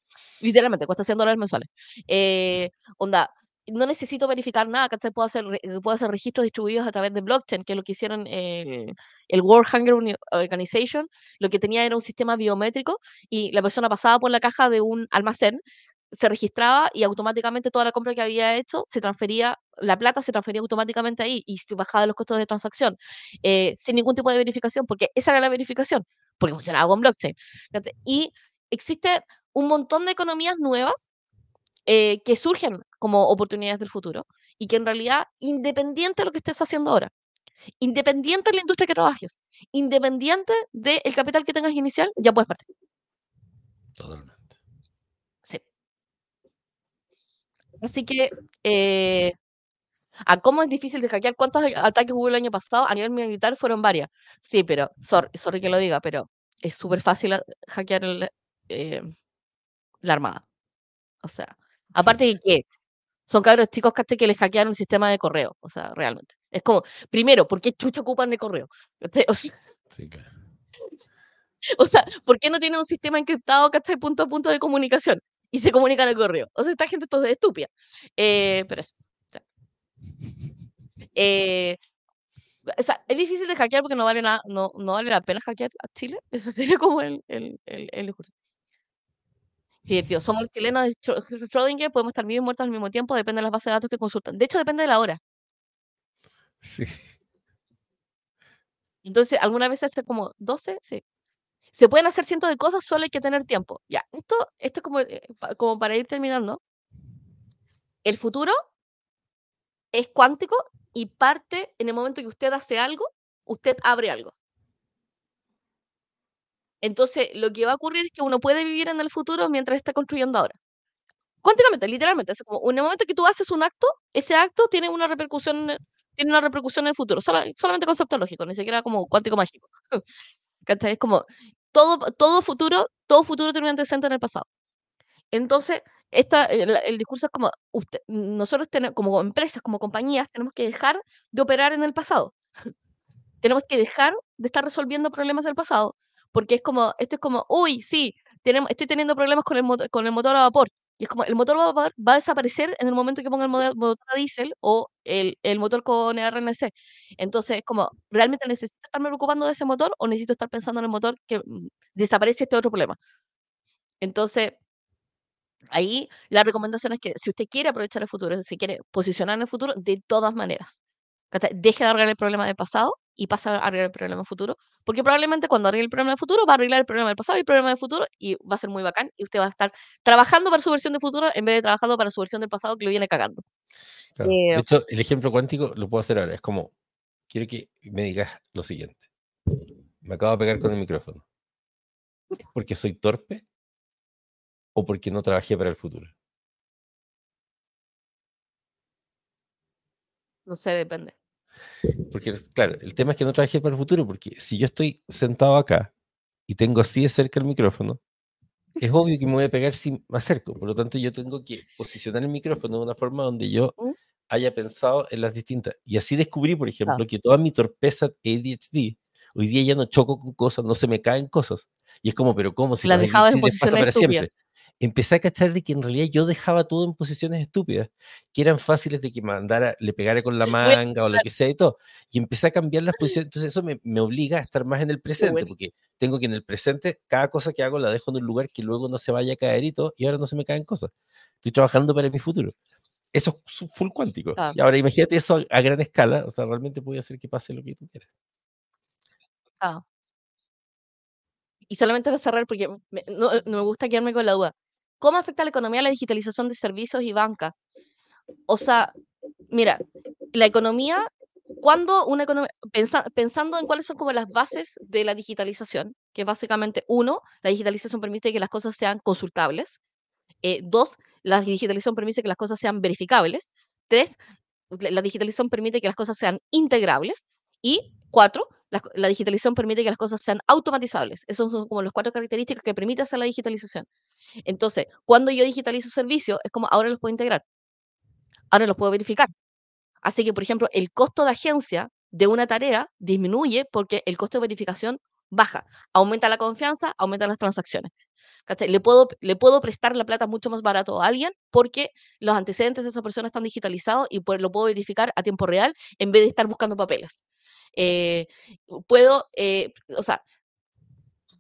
Literalmente, cuesta 100 dólares mensuales. Eh, onda, no necesito verificar nada, ¿cachai? Puedo hacer, re- puedo hacer registros distribuidos a través de blockchain, que es lo que hicieron eh, el World Hunger Organization. Lo que tenía era un sistema biométrico y la persona pasaba por la caja de un almacén, se registraba y automáticamente toda la compra que había hecho se transfería, la plata se transfería automáticamente ahí y se bajaba los costos de transacción eh, sin ningún tipo de verificación, porque esa era la verificación, porque funcionaba con blockchain. Y existe un montón de economías nuevas eh, que surgen como oportunidades del futuro y que en realidad, independiente de lo que estés haciendo ahora, independiente de la industria que trabajes, independiente del capital que tengas inicial, ya puedes partir. Sí. Así que, eh, ¿a cómo es difícil de hackear? ¿Cuántos ataques hubo el año pasado? A nivel militar fueron varias. Sí, pero, sorry, sorry que lo diga, pero es súper fácil hackear el, eh, la armada. O sea, Sí, aparte de que son cabros chicos que les hackearon el sistema de correo. O sea, realmente. Es como, primero, ¿por qué chucha ocupan de correo? O sea, sí, claro. *laughs* o sea, ¿por qué no tienen un sistema encriptado, ¿cachai? Punto a punto de comunicación? Y se comunican al correo. O sea, esta gente todo es estúpida. Eh, pero eso. o sea, eh, o sea, es difícil de hackear porque no vale, nada, no, no vale la pena hackear a Chile. *laughs* Ese sería como el, el, el, el discurso. Sí, tío, somos chilenos de Schrö- Schrödinger, podemos estar vivos y muertos al mismo tiempo, depende de las bases de datos que consultan. De hecho, depende de la hora. Sí. Entonces, algunas veces hace como 12, sí. Se pueden hacer cientos de cosas, solo hay que tener tiempo. Ya, esto, esto es como, eh, como para ir terminando. El futuro es cuántico y parte en el momento que usted hace algo, usted abre algo. Entonces, lo que va a ocurrir es que uno puede vivir en el futuro mientras está construyendo ahora. Cuánticamente, literalmente. Es como en el momento que tú haces un acto, ese acto tiene una repercusión, en- tiene una repercusión en el futuro. sola- solamente concepto lógico, ni siquiera como cuántico mágico. *laughs* Es como todo, todo futuro, todo futuro tiene un antecedente en el pasado. Entonces, esta, el, el discurso es como, usted, nosotros tenemos, como empresas, como compañías, tenemos que dejar de operar en el pasado. *laughs* tenemos que dejar de estar resolviendo problemas del pasado, porque es como, esto es como, uy, sí, tenemos, estoy teniendo problemas con el, con el motor a vapor. Y es como, el motor va a desaparecer en el momento que ponga el motor, motor a diésel o el, el motor con RNC. Entonces, como, ¿realmente necesito estarme preocupando de ese motor o necesito estar pensando en el motor que mm, desaparece este otro problema? Entonces, ahí la recomendación es que si usted quiere aprovechar el futuro, si quiere posicionar en el futuro, de todas maneras, deje de arreglar el problema del pasado y pasa a arreglar el problema del futuro, porque probablemente cuando arregle el problema del futuro va a arreglar el problema del pasado y el problema del futuro y va a ser muy bacán y usted va a estar trabajando para su versión de futuro en vez de trabajando para su versión del pasado que lo viene cagando. Claro. De Eh, hecho, el ejemplo cuántico lo puedo hacer ahora. Es como, quiero que me digas lo siguiente. Me acabo de pegar con el micrófono. ¿Es porque soy torpe o porque no trabajé para el futuro? no sé, depende. Porque, claro, el tema es que no trabajé para el futuro, porque si yo estoy sentado acá y tengo así de cerca el micrófono, es *laughs* obvio que me voy a pegar si me acerco. Por lo tanto, yo tengo que posicionar el micrófono de una forma donde yo ¿Mm? haya pensado en las distintas. Y así descubrí, por ejemplo, Claro. que toda mi torpeza ADHD, hoy día ya no choco con cosas, no se me caen cosas. Y es como, pero ¿cómo? Si Las los dejabas en posiciones para siempre. Empecé a cachar de que en realidad yo dejaba todo en posiciones estúpidas, que eran fáciles de que mandara, le pegara con la *laughs* manga o lo que sea y todo. Y empecé a cambiar las posiciones. Entonces eso me, me obliga a estar más en el presente, bueno. porque tengo que en el presente, cada cosa que hago la dejo en un lugar que luego no se vaya a caer y todo, y ahora no se me caen cosas. Estoy trabajando para mi futuro. Eso es full cuántico. Claro. Y ahora imagínate eso a, a gran escala, o sea, realmente puede hacer que pase lo que tú quieras. Ah. Y solamente para cerrar, porque me- no, no me gusta quedarme con la duda. ¿Cómo afecta a la economía la digitalización de servicios y banca? O sea, mira, la economía, cuando una economía, pensa- pensando en cuáles son como las bases de la digitalización, que básicamente, uno, la digitalización permite que las cosas sean consultables. Eh, dos, la digitalización permite que las cosas sean verificables. Tres, la digitalización permite que las cosas sean integrables. Y cuatro, la, la digitalización permite que las cosas sean automatizables. Esas son como las cuatro características que permite hacer la digitalización. Entonces, cuando yo digitalizo servicios, es como ahora los puedo integrar, ahora los puedo verificar. Así que, por ejemplo, el costo de agencia de una tarea disminuye porque el costo de verificación baja. Aumenta la confianza, aumenta las transacciones. Le puedo, le puedo prestar la plata mucho más barato a alguien porque los antecedentes de esa persona están digitalizados y lo puedo verificar a tiempo real en vez de estar buscando papeles. Eh, puedo, eh, o sea,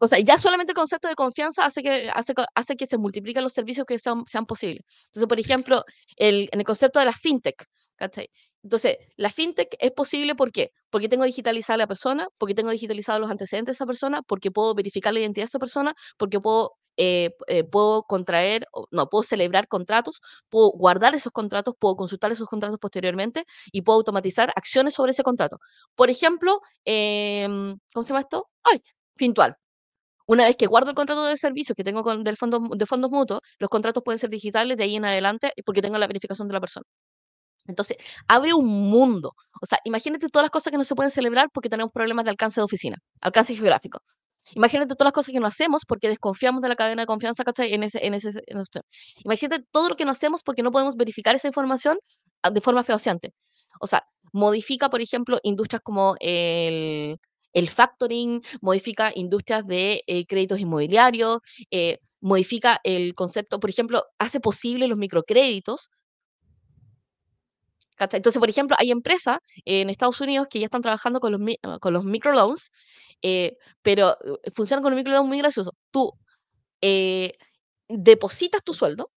o sea, ya solamente el concepto de confianza hace que, hace, hace que se multipliquen los servicios que sean, sean posibles. Entonces, por ejemplo, el, en el concepto de la fintech, ¿cachai? Entonces, la fintech es posible ¿por qué? Porque tengo digitalizada a la persona, porque tengo digitalizados los antecedentes de esa persona, porque puedo verificar la identidad de esa persona, porque puedo, eh, eh, puedo contraer, no, puedo celebrar contratos, puedo guardar esos contratos, puedo consultar esos contratos posteriormente y puedo automatizar acciones sobre ese contrato. Por ejemplo, em, ¿cómo se llama esto? Ay, Fintual. Una vez que guardo el contrato de servicio que tengo del fondo, de fondos mutuos, los contratos pueden ser digitales de ahí en adelante porque tengo la verificación de la persona. Entonces, abre un mundo. O sea, imagínate todas las cosas que no se pueden celebrar porque tenemos problemas de alcance de oficina, alcance geográfico. Imagínate todas las cosas que no hacemos porque desconfiamos de la cadena de confianza, ¿cachai? En ese, en ese, en ese- Imagínate todo lo que no hacemos porque no podemos verificar esa información ah, de forma fehaciente. O sea, modifica, por ejemplo, industrias como el, el factoring, modifica industrias de eh, créditos inmobiliarios, eh, modifica el concepto, por ejemplo, hace posible los microcréditos. Entonces, por ejemplo, hay empresas en Estados Unidos que ya están trabajando con los, microloans, pero eh, funcionan con los microloans muy gracioso. Tú depositas tu sueldo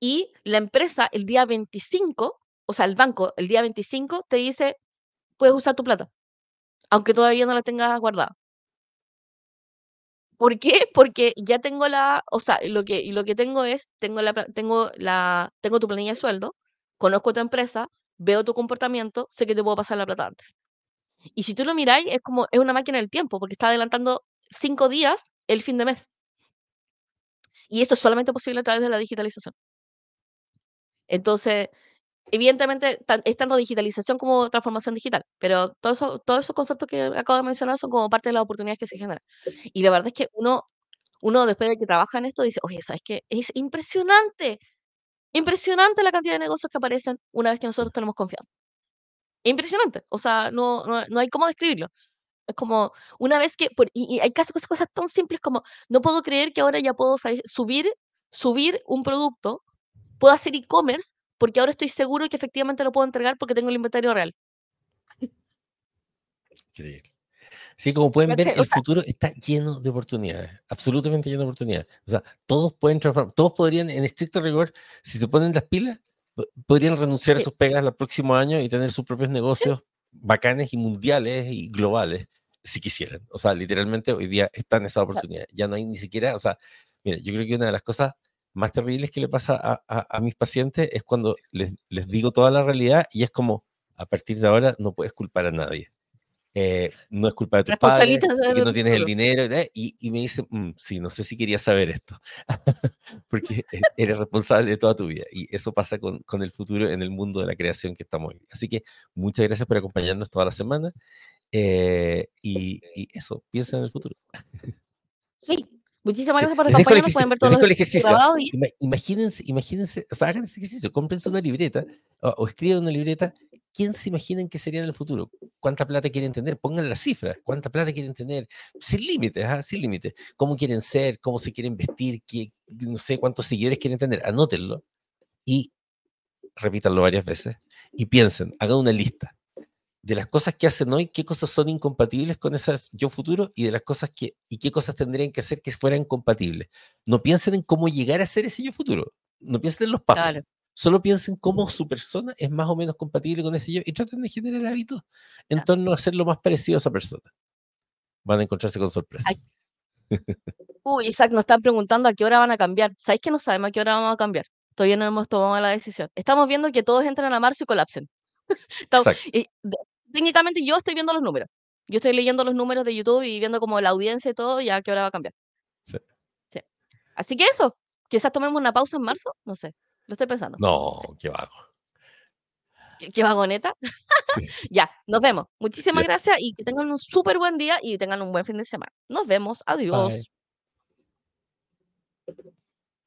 y la empresa el día 25, o sea, el banco el día 25 te dice, puedes usar tu plata, aunque todavía no la tengas guardada. ¿Por qué? Porque ya tengo la, o sea, lo que, lo que tengo es, tengo la, tengo la, tengo tu planilla de sueldo, conozco tu empresa, veo tu comportamiento, sé que te puedo pasar la plata antes. Y si tú lo miráis, es como, es una máquina del tiempo, porque está adelantando cinco días el fin de mes. Y esto es solamente posible a través de la digitalización. Entonces, evidentemente, tan- es tanto digitalización como transformación digital, pero todo eso- todos esos conceptos que acabo de mencionar son como parte de las oportunidades que se generan. Y la verdad es que uno, uno después de que trabaja en esto dice, oye, ¿sabes qué? Es impresionante, impresionante la cantidad de negocios que aparecen una vez que nosotros tenemos confianza. Impresionante, o sea, no, no, no hay cómo describirlo. Es como una vez que, por- y, y hay casi cosas, cosas tan simples como, no puedo creer que ahora ya puedo subir, subir un producto, puedo hacer e-commerce porque ahora estoy seguro que efectivamente lo puedo entregar porque tengo el inventario real. Increíble. Sí, como pueden ver, el futuro está lleno de oportunidades, absolutamente lleno de oportunidades. O sea, todos pueden transformar, todos podrían, en estricto rigor, si se ponen las pilas, po- podrían renunciar a sí, sus pegas el próximo año y tener sus propios negocios bacanes y mundiales y globales, si quisieran. O sea, literalmente hoy día están esas oportunidades. Ya no hay ni siquiera, o sea, mira, yo creo que una de las cosas más terribles que le pasa a, a- a mis pacientes es cuando les, les digo toda la realidad y es como, a partir de ahora no puedes culpar a nadie eh, no es culpa de tus padres, que no tienes el dinero, ¿eh? y, y me dice, "Mm, sí, no sé si quería saber esto, *laughs* porque e- eres responsable de toda tu vida. Y eso pasa con, con el futuro en el mundo de la creación que estamos hoy. Así que muchas gracias por acompañarnos toda la semana. eh, y, y eso, piensa en el futuro. Sí, muchísimas Sí, gracias por acompañarnos. Pueden ver todos los ejercicios grabados y Ima- imagínense, imagínense, o sea, hagan ese ejercicio, cómprense una libreta o, o escriban una libreta. ¿Quién se imaginan que sería en el futuro? ¿Cuánta plata quieren tener? Pongan las cifras. ¿Cuánta plata quieren tener? Sin límites, ¿ah? sin límites. ¿Cómo quieren ser? ¿Cómo se quieren vestir? ¿Qué, no sé cuántos seguidores quieren tener? Anótenlo y repítanlo varias veces. Y piensen, hagan una lista de las cosas que hacen hoy, qué cosas son incompatibles con esas yo futuro y de las cosas que, y qué cosas tendrían que hacer que fueran compatibles. No piensen en cómo llegar a ser ese yo futuro. No piensen en los pasos. claro. Solo piensen cómo su persona es más o menos compatible con ese yo y traten de generar hábitos en Ya. torno a ser lo más parecido a esa persona. Van a encontrarse con sorpresas. *laughs* uy, Isaac, nos están preguntando a qué hora van a cambiar. ¿Sabéis que no sabemos a qué hora vamos a cambiar? Todavía no hemos tomado la decisión. Estamos viendo que todos entren a marzo y colapsen. *laughs* Estamos- y técnicamente yo estoy viendo los números. Yo estoy leyendo los números de YouTube y viendo como la audiencia y todo y a qué hora va a cambiar. Sí. Sí. Así que eso, quizás tomemos una pausa en marzo, no sé, lo estoy pensando. No, Sí. qué vago. ¿Qué, qué vagoneta? Sí. *laughs* Ya, nos vemos. Muchísimas Ya. gracias y que tengan un súper buen día y tengan un buen fin de semana. Nos vemos. Adiós. Bye.